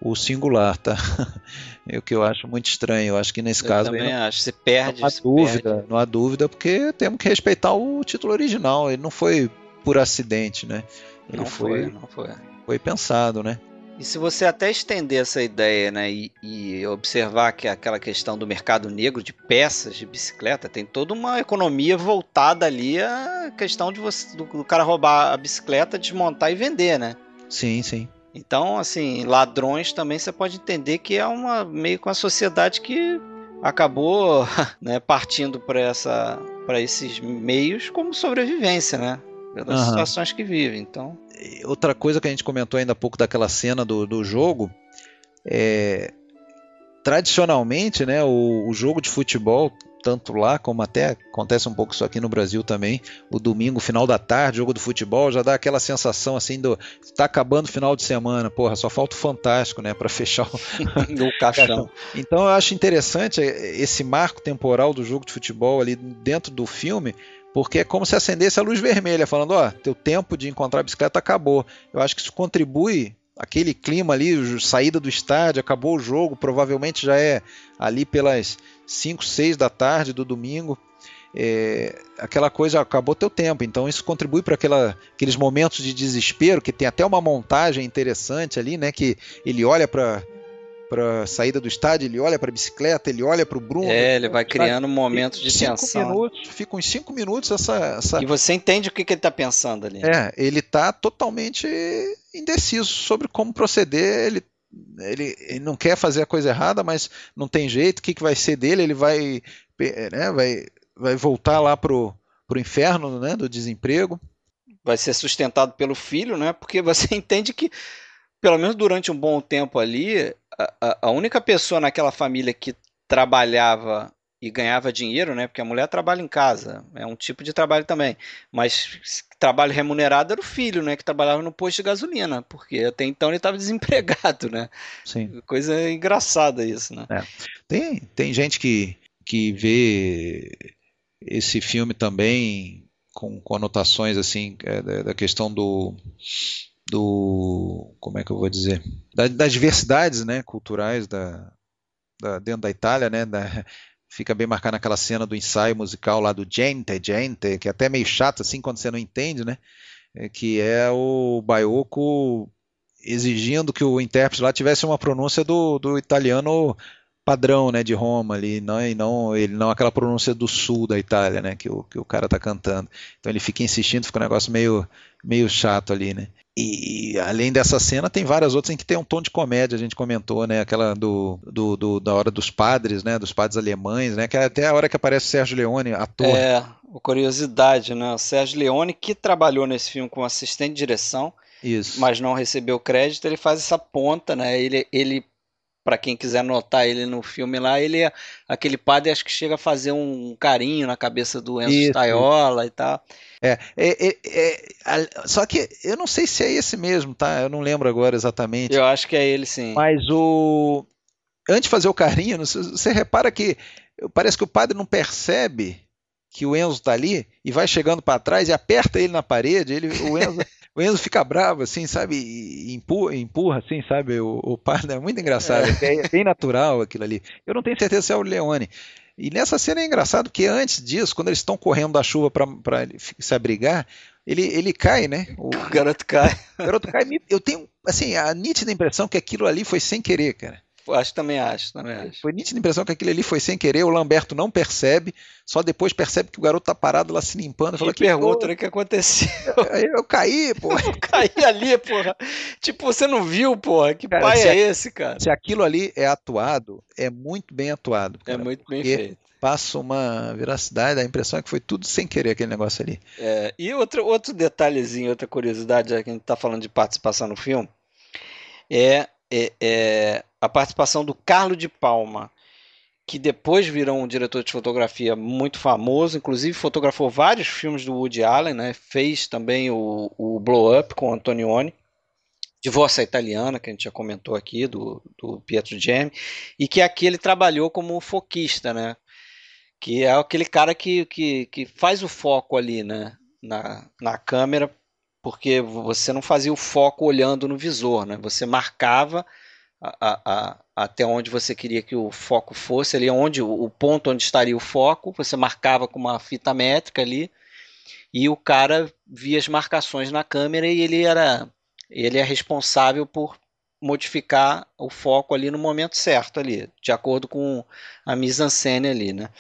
o, o singular, tá? É o que eu acho muito estranho. Eu acho que nesse eu caso. Também não, acho, você perde. Não há dúvida, perde. não há dúvida, porque temos que respeitar o título original. Ele não foi por acidente, né? Ele não foi, foi, não foi. Foi pensado, né? E se você até estender essa ideia, né, e, e, observar que aquela questão do mercado negro de peças de bicicleta tem toda uma economia voltada ali à questão de você, do, do cara roubar a bicicleta, desmontar e vender, né? Sim, sim. Então, assim, ladrões também você pode entender que é uma meio com a sociedade que acabou né, partindo para essa para esses meios como sobrevivência, né? Pelas uhum. situações que vive. Então, outra coisa que a gente comentou ainda há pouco daquela cena do, do jogo é tradicionalmente, né, o, o, jogo de futebol, tanto lá como até acontece um pouco isso aqui no Brasil também, o domingo, final da tarde, jogo do futebol, já dá aquela sensação assim do tá acabando o final de semana, porra, só falta o fantástico, né, para fechar o, o caixão. Então eu acho interessante esse marco temporal do jogo de futebol ali dentro do filme, porque é como se acendesse a luz vermelha, falando: ó, teu tempo de encontrar a bicicleta acabou. Eu acho que isso contribui, aquele clima ali, saída do estádio, acabou o jogo, provavelmente já é ali pelas 5, 6 da tarde do domingo. É, aquela coisa acabou teu tempo, então isso contribui para aqueles momentos de desespero que tem até uma montagem interessante ali, né? Que ele olha para para saída do estádio, ele olha para a bicicleta, ele olha para o Bruno. É, ele vai criando momentos de cinco tensão. Minutos, fica uns cinco minutos essa, essa... E você entende o que, que ele está pensando ali. É, ele está totalmente indeciso sobre como proceder. Ele, ele, ele, não quer fazer a coisa errada, mas não tem jeito. O que, que vai ser dele? Ele vai, né, vai, vai voltar lá pro, pro inferno né, do desemprego. Vai ser sustentado pelo filho, né? Porque você entende que pelo menos durante um bom tempo ali, a, a única pessoa naquela família que trabalhava e ganhava dinheiro, né? Porque a mulher trabalha em casa, é um tipo de trabalho também. Mas trabalho remunerado era o filho, né? Que trabalhava no posto de gasolina, porque até então ele estava desempregado, né? Sim. Coisa engraçada isso, né? É. Tem, tem gente que, que vê esse filme também com, anotações assim é, da questão do do como é que eu vou dizer das, das diversidades né culturais da, da, dentro da Itália né da, fica bem marcada naquela cena do ensaio musical lá do gente gente que é até meio chato assim quando você não entende né é, que é o Baiocco exigindo que o intérprete lá tivesse uma pronúncia do, do italiano padrão, né, de Roma ali, não, e não ele não aquela pronúncia do sul da Itália, né, que o, que o cara tá cantando. Então ele fica insistindo, fica um negócio meio meio chato ali, né? E além dessa cena, tem várias outras em que tem um tom de comédia, a gente comentou, né? Aquela do, do, do da hora dos padres, né? Dos padres alemães, né? Que é até a hora que aparece o Sérgio Leone, ator. É, curiosidade, né? O Sérgio Leone, que trabalhou nesse filme como assistente de direção, Isso. mas não recebeu crédito, ele faz essa ponta, né? Ele, ele para quem quiser notar ele no filme lá, ele é aquele padre acho que chega a fazer um carinho na cabeça do Enzo Isso. Staiola e tal. É, é, é, é, a- só que eu não sei se é esse mesmo, tá? Eu não lembro agora exatamente. Eu acho que é ele sim. Mas o. Antes de fazer o sei- você repara que parece que o padre não percebe que o Enzo tá ali e vai chegando para trás e aperta ele na parede. Ele, o, Enzo, o Enzo fica bravo, assim, sabe? E empurra, empurra assim, sabe? O, o padre é muito engraçado, é bem, é bem natural aquilo ali. Eu não tenho certeza se é o Leone. E nessa cena é engraçado porque antes disso, quando eles estão correndo da chuva para se abrigar, ele, ele cai, né? O, O garoto cai. o garoto cai. Eu tenho, assim, a nítida impressão que aquilo ali foi sem querer, cara. Acho também acho, também acho. Foi nítida impressão que aquilo ali foi sem querer. O Lamberto não percebe, só depois percebe que o garoto tá parado lá se limpando. Fala, E que pergunta o que aconteceu. Aí eu caí, pô. Eu caí ali, porra. Tipo, você não viu, porra? Que Cara, pai é a- esse, cara? Se aquilo ali é atuado, é muito bem atuado. É cara, muito bem feito. Passa uma veracidade, a impressão é que foi tudo sem querer aquele negócio ali. É, e outro, outro detalhezinho, outra curiosidade, já que a gente está falando de participação no filme, é, é- é a participação do Carlo de Palma, que depois virou um diretor de fotografia muito famoso, inclusive fotografou vários filmes do Woody Allen, né? fez também o, o Blow Up com Antonioni, Divorça Italiana, que a gente já comentou aqui, do, do Pietro Gemi, e que aqui ele trabalhou como foquista, né? que é aquele cara que, que, que faz o foco ali né, na, na câmera, porque você não fazia o foco olhando no visor, né? Você marcava a, a, até onde você queria que o foco fosse, ali onde o ponto onde estaria o foco, você marcava com uma fita métrica ali, e o cara via as marcações na câmera e ele era ele é responsável por modificar o foco ali no momento certo ali, de acordo com a mise-en-scène ali, né?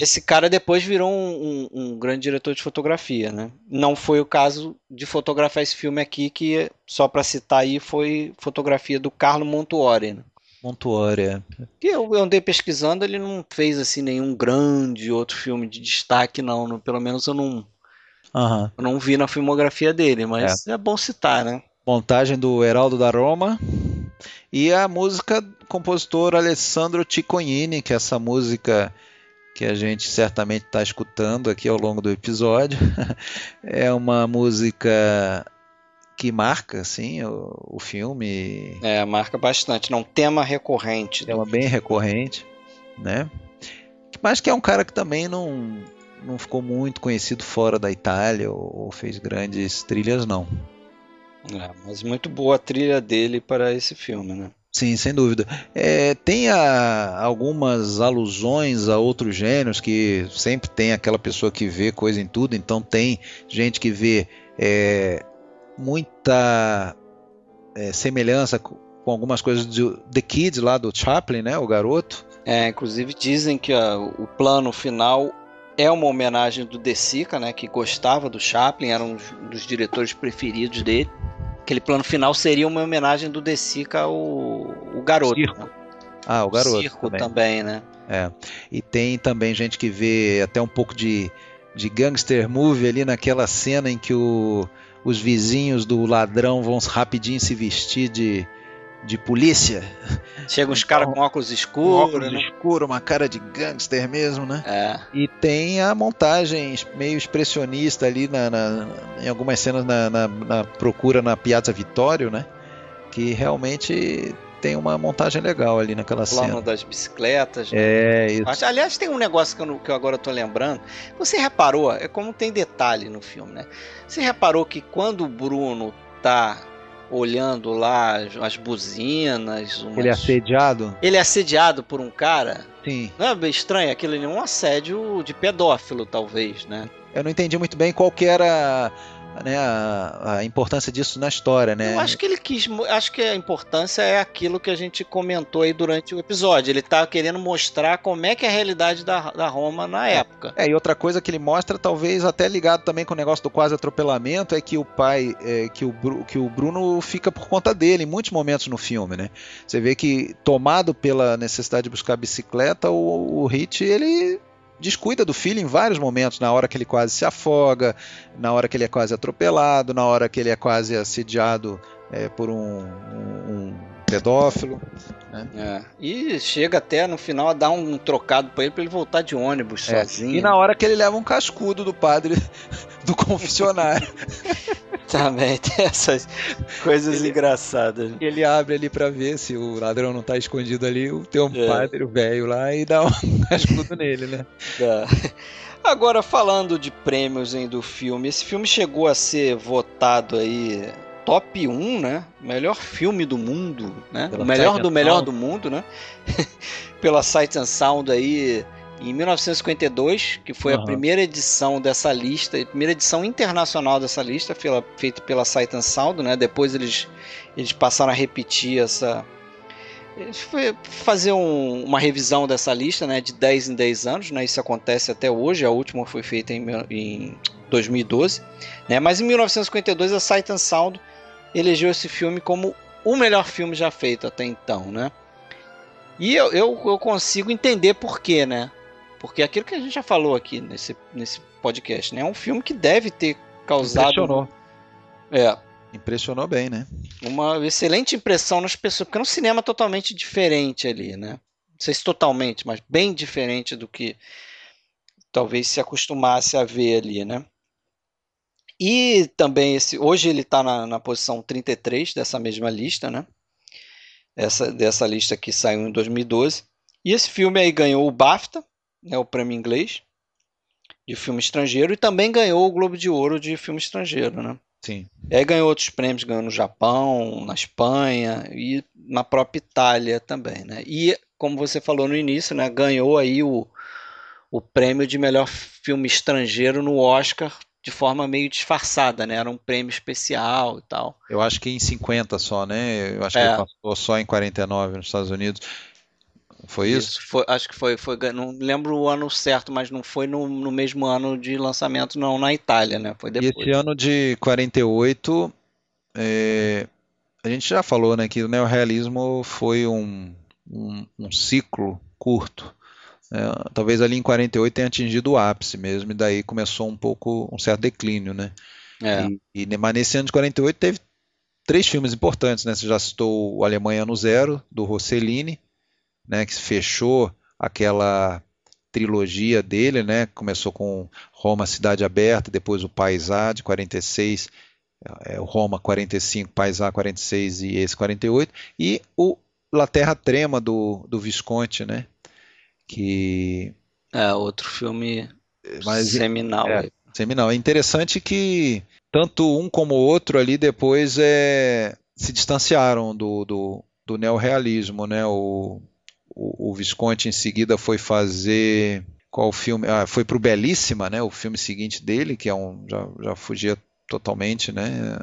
Esse cara depois virou um, um- um grande diretor de fotografia, né? Não foi o caso de fotografar esse filme aqui, que só para citar aí foi fotografia do Carlo Montuori, né? Montuori, é. Que eu, eu andei pesquisando, ele não fez assim nenhum grande outro filme de destaque, não. Pelo menos eu não, Aham. eu não vi na filmografia dele, mas é, bom citar, né? Montagem do Heraldo da Roma. E a música do compositor Alessandro Cicognini, que é essa música que a gente certamente está escutando aqui ao longo do episódio. É uma música que marca assim, o, o filme, É, marca bastante. Não, tema recorrente. é uma bem recorrente, né? Mas que é um cara que também não, não ficou muito conhecido fora da Itália ou, ou fez grandes trilhas, não. É, mas muito boa a trilha dele para esse filme, né? Sim, sem dúvida. É, tem a- algumas alusões a outros gêneros que sempre tem aquela pessoa que vê coisa em tudo, então tem gente que vê é, muita é, semelhança co- com algumas coisas do The Kid lá do Chaplin, né, o garoto. É, inclusive dizem que ó, o plano final é uma homenagem do De Sica, né, que gostava do Chaplin, era um dos diretores preferidos dele. Aquele plano final seria uma homenagem do De Sica ao, ao garoto. Circo. né? Ah, o garoto Circo também. também, né? É. E tem também gente que vê até um pouco de, de gangster movie ali naquela cena em que o- os vizinhos do ladrão vão rapidinho se vestir de, de polícia. Chega uns caras com óculos escuros, óculos né? escuro, uma cara de gangster mesmo, né? É, E tem a montagem meio expressionista ali na, na- em algumas cenas na, na- na procura na Piazza Vittorio, né? Que realmente tem uma montagem legal ali naquela plano cena. das bicicletas. né? É, isso. Aliás, tem um negócio que eu, que eu agora tô lembrando. Você reparou, é como tem detalhe no filme, né? Você reparou que quando o Bruno tá olhando lá as, as buzinas, umas- Ele é assediado? ele é assediado por um cara. Sim. Não é bem estranho? Aquilo é um assédio de pedófilo, talvez, né? Eu não entendi muito bem qual que era né, a, a, importância disso na história, né? Eu acho que ele quis, acho que a importância é aquilo que a gente comentou aí durante o episódio. Ele tá querendo mostrar como é que é a realidade da, da Roma na época. É, e outra coisa que ele mostra, talvez até ligado também com o negócio do quase atropelamento, é que o pai, é, que, o, que o Bruno fica por conta dele em muitos momentos no filme, né? Você vê que tomado pela necessidade de buscar bicicleta, o, o Hit, ele descuida do filho em vários momentos, na hora que ele quase se afoga, na hora que ele é quase atropelado, na hora que ele é quase assediado é, por um, um, um pedófilo. Né? É. E chega até no final a dar um trocado para ele para ele voltar de ônibus é. sozinho. E na hora que ele leva um cascudo do padre do confessionário. Também tem essas coisas ele, engraçadas. Ele abre ali para ver se o ladrão não tá escondido ali, tem um é. padre, o velho lá, e dá um cascudo nele, né? É. Agora, falando de prêmios hein, do filme, esse filme chegou a ser votado aí top 1, né? Melhor filme do mundo, né? Pela o melhor do melhor do mundo, né? Pela Sight and Sound aí em 1952, que foi uhum. a primeira edição dessa lista, a primeira edição internacional dessa lista, feita pela Sight and Sound, né? Depois eles, eles passaram a repetir essa fazer um, uma revisão dessa lista, né, de 10 em 10 anos, né? Isso acontece até hoje, a última foi feita em, em 2012, né? Mas em 1952 a Sight and Sound elegeu esse filme como o melhor filme já feito até então, né? E eu, eu, eu consigo entender por quê, né? Porque aquilo que a gente já falou aqui nesse, nesse podcast, né? É um filme que deve ter causado. Impressionou. É. Impressionou bem, né? Uma excelente impressão nas pessoas, porque é um cinema totalmente diferente ali, né? Não sei se totalmente, mas bem diferente do que talvez se acostumasse a ver ali, né? E também esse, hoje ele está na, na posição 33 dessa mesma lista, né? Essa, dessa lista que saiu em 2012. E esse filme aí ganhou o BAFTA, né, o prêmio inglês de filme estrangeiro, e também ganhou o Globo de Ouro de filme estrangeiro, né? Sim. E aí ganhou outros prêmios, ganhou no Japão, na Espanha e na própria Itália também, né? E como você falou no início, né, ganhou aí o, o prêmio de melhor filme estrangeiro no Oscar de forma meio disfarçada, né? Era um prêmio especial e tal. Eu acho que em 50 só, né? Eu acho é. que ele passou só em 49 nos Estados Unidos. Foi isso? isso? Foi, acho que foi, foi. Não lembro o ano certo, mas não foi no, no mesmo ano de lançamento, não, na Itália, né? Foi depois. E esse ano de 48, é, a gente já falou, né, que o neorrealismo foi um, um, um ciclo curto é, talvez ali em 48 tenha atingido o ápice mesmo, e daí começou um pouco um certo declínio, né? É. E, e, mas nesse ano de 48 teve três filmes importantes, né? Você já citou o Alemanha no Zero, do Rossellini, né? Que fechou aquela trilogia dele, né? Começou com Roma Cidade Aberta, depois o Paisá de 46, é, o Roma 45, Paisá 46 e esse 48, e o La Terra Trema do, do Visconti, né? que é outro filme Mas, seminal. É, seminal. É interessante que tanto um como o outro ali depois é, se distanciaram do, do, do neorrealismo, né? O, o, o, Visconti em seguida foi fazer qual filme? Ah, foi para o Belíssima, né? O filme seguinte dele, que é um já, já fugia totalmente, né?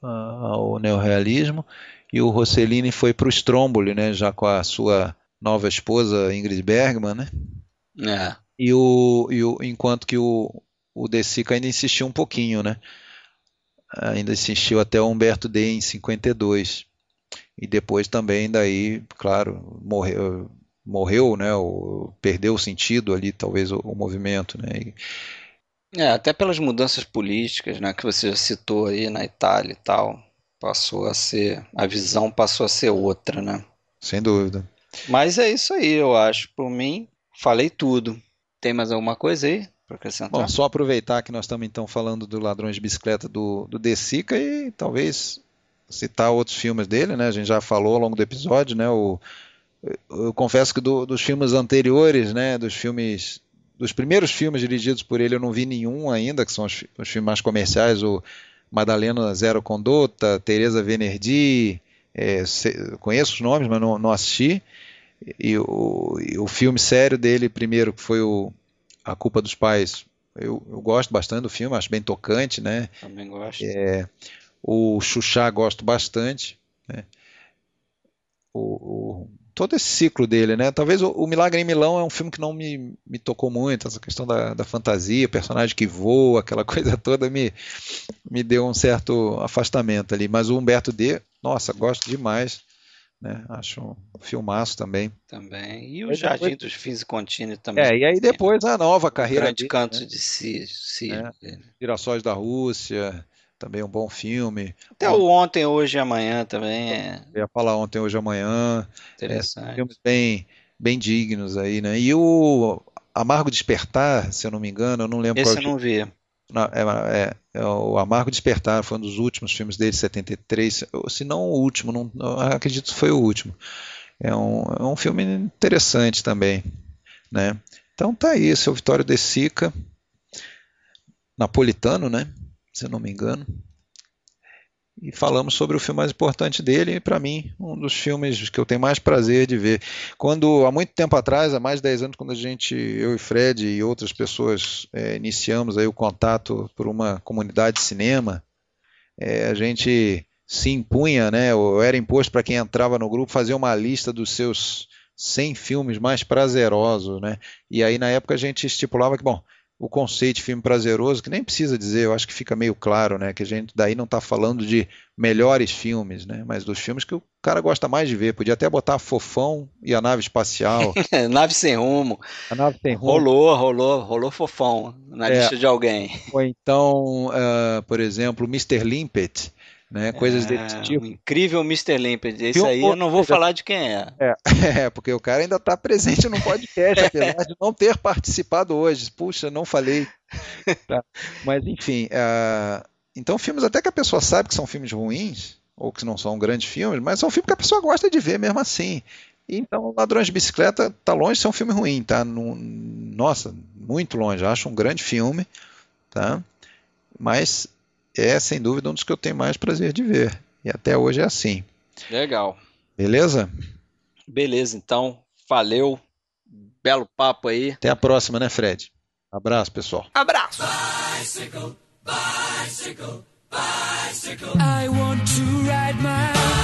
ao neorrealismo. E o Rossellini foi para o Stromboli, né? Já com a sua nova esposa Ingrid Bergman, né? É. E o, e o enquanto que o, o De Sica ainda insistiu um pouquinho, né? Ainda insistiu até o Humberto D em 52. E depois também daí, claro, morreu, morreu, né? O, perdeu o sentido ali, talvez o, o movimento, né? E, é, até pelas mudanças políticas, né, que você já citou aí na Itália e tal, passou a ser, a visão passou a ser outra, né? Sem dúvida. Mas é isso aí, eu acho. Por mim, falei tudo. Tem mais alguma coisa aí para acrescentar? Bom, só aproveitar que nós estamos então falando do Ladrões de Bicicleta do, do De Sica e talvez citar outros filmes dele, né? A gente já falou ao longo do episódio, né? O, eu confesso que do, dos filmes anteriores, né? Dos filmes dos primeiros filmes dirigidos por ele eu não vi nenhum ainda, que são os, os filmes mais comerciais, o Madalena Zero Condota, Teresa Venerdi, é, conheço os nomes, mas não, não assisti. E o, e o filme sério dele, primeiro, que foi o A Culpa dos Pais, eu, eu gosto bastante do filme, acho bem tocante, né? Também gosto. É, o Xuxá gosto bastante, né? O, o, todo esse ciclo dele, né? Talvez o, o, Milagre em Milão é um filme que não me, me tocou muito, essa questão da, da fantasia, personagem que voa, aquela coisa toda me, me deu um certo afastamento ali. Mas o Humberto D, nossa, gosto demais. Né? Acho um filmaço também. Também. E o Jardim depois... dos Fins e Contínuos também. É, e aí depois a nova carreira. Grande dele, Canto né? de si, si é. Girassóis da Rússia, também um bom filme. Até o Ontem, Hoje e Amanhã também é. Eu ia falar Ontem, Hoje e Amanhã. Interessante. É, filmes bem, bem dignos aí, né? E o Amargo Despertar, se eu não me engano, eu não lembro Esse qual eu não vi. Não, é, é, é, o Amargo Despertar foi um dos últimos filmes dele, 73, se não o último, não, não acredito que foi o último. É um, é um filme interessante também, né? Então tá aí, seu Vitório De Sica, napolitano, né? Se não me engano e falamos sobre o filme mais importante dele e para mim um dos filmes que eu tenho mais prazer de ver. Quando há muito tempo atrás, há mais de 10 anos, quando a gente, eu e Fred e outras pessoas é, iniciamos aí o contato por uma comunidade de cinema, é, a gente se impunha, né, ou era imposto para quem entrava no grupo fazer uma lista dos seus 100 filmes mais prazerosos, né? E aí na época a gente estipulava que, bom, o conceito de filme prazeroso, que nem precisa dizer, eu acho que fica meio claro, né? Que a gente daí não está falando de melhores filmes, né? Mas dos filmes que o cara gosta mais de ver. Podia até botar Fofão e a nave espacial. nave sem rumo. A nave sem rumo. Rolou, rolou, rolou Fofão na é. lista de alguém. Ou então, uh, por exemplo, Mr. Limpet né? Coisas é, desse tipo. incrível Mr. Limped. Esse um aí eu não vou falar de quem é. é. É, porque o cara ainda está presente no podcast, apesar de não ter participado hoje. Puxa, não falei. Tá. Mas enfim, uh, então filmes até que a pessoa sabe que são filmes ruins, ou que não são grandes filmes, mas são filmes que a pessoa gosta de ver mesmo assim. Então, Ladrões de Bicicleta tá longe de ser um filme ruim, tá? No, nossa, muito longe. Acho um grande filme, tá? Mas é sem dúvida um dos que eu tenho mais prazer de ver. E até hoje é assim. Legal. Beleza? Beleza, então. Valeu. Belo papo aí. Até a próxima, né, Fred? Abraço, pessoal. Abraço. Bicycle, bicycle, bicycle. I want to ride my bicycle,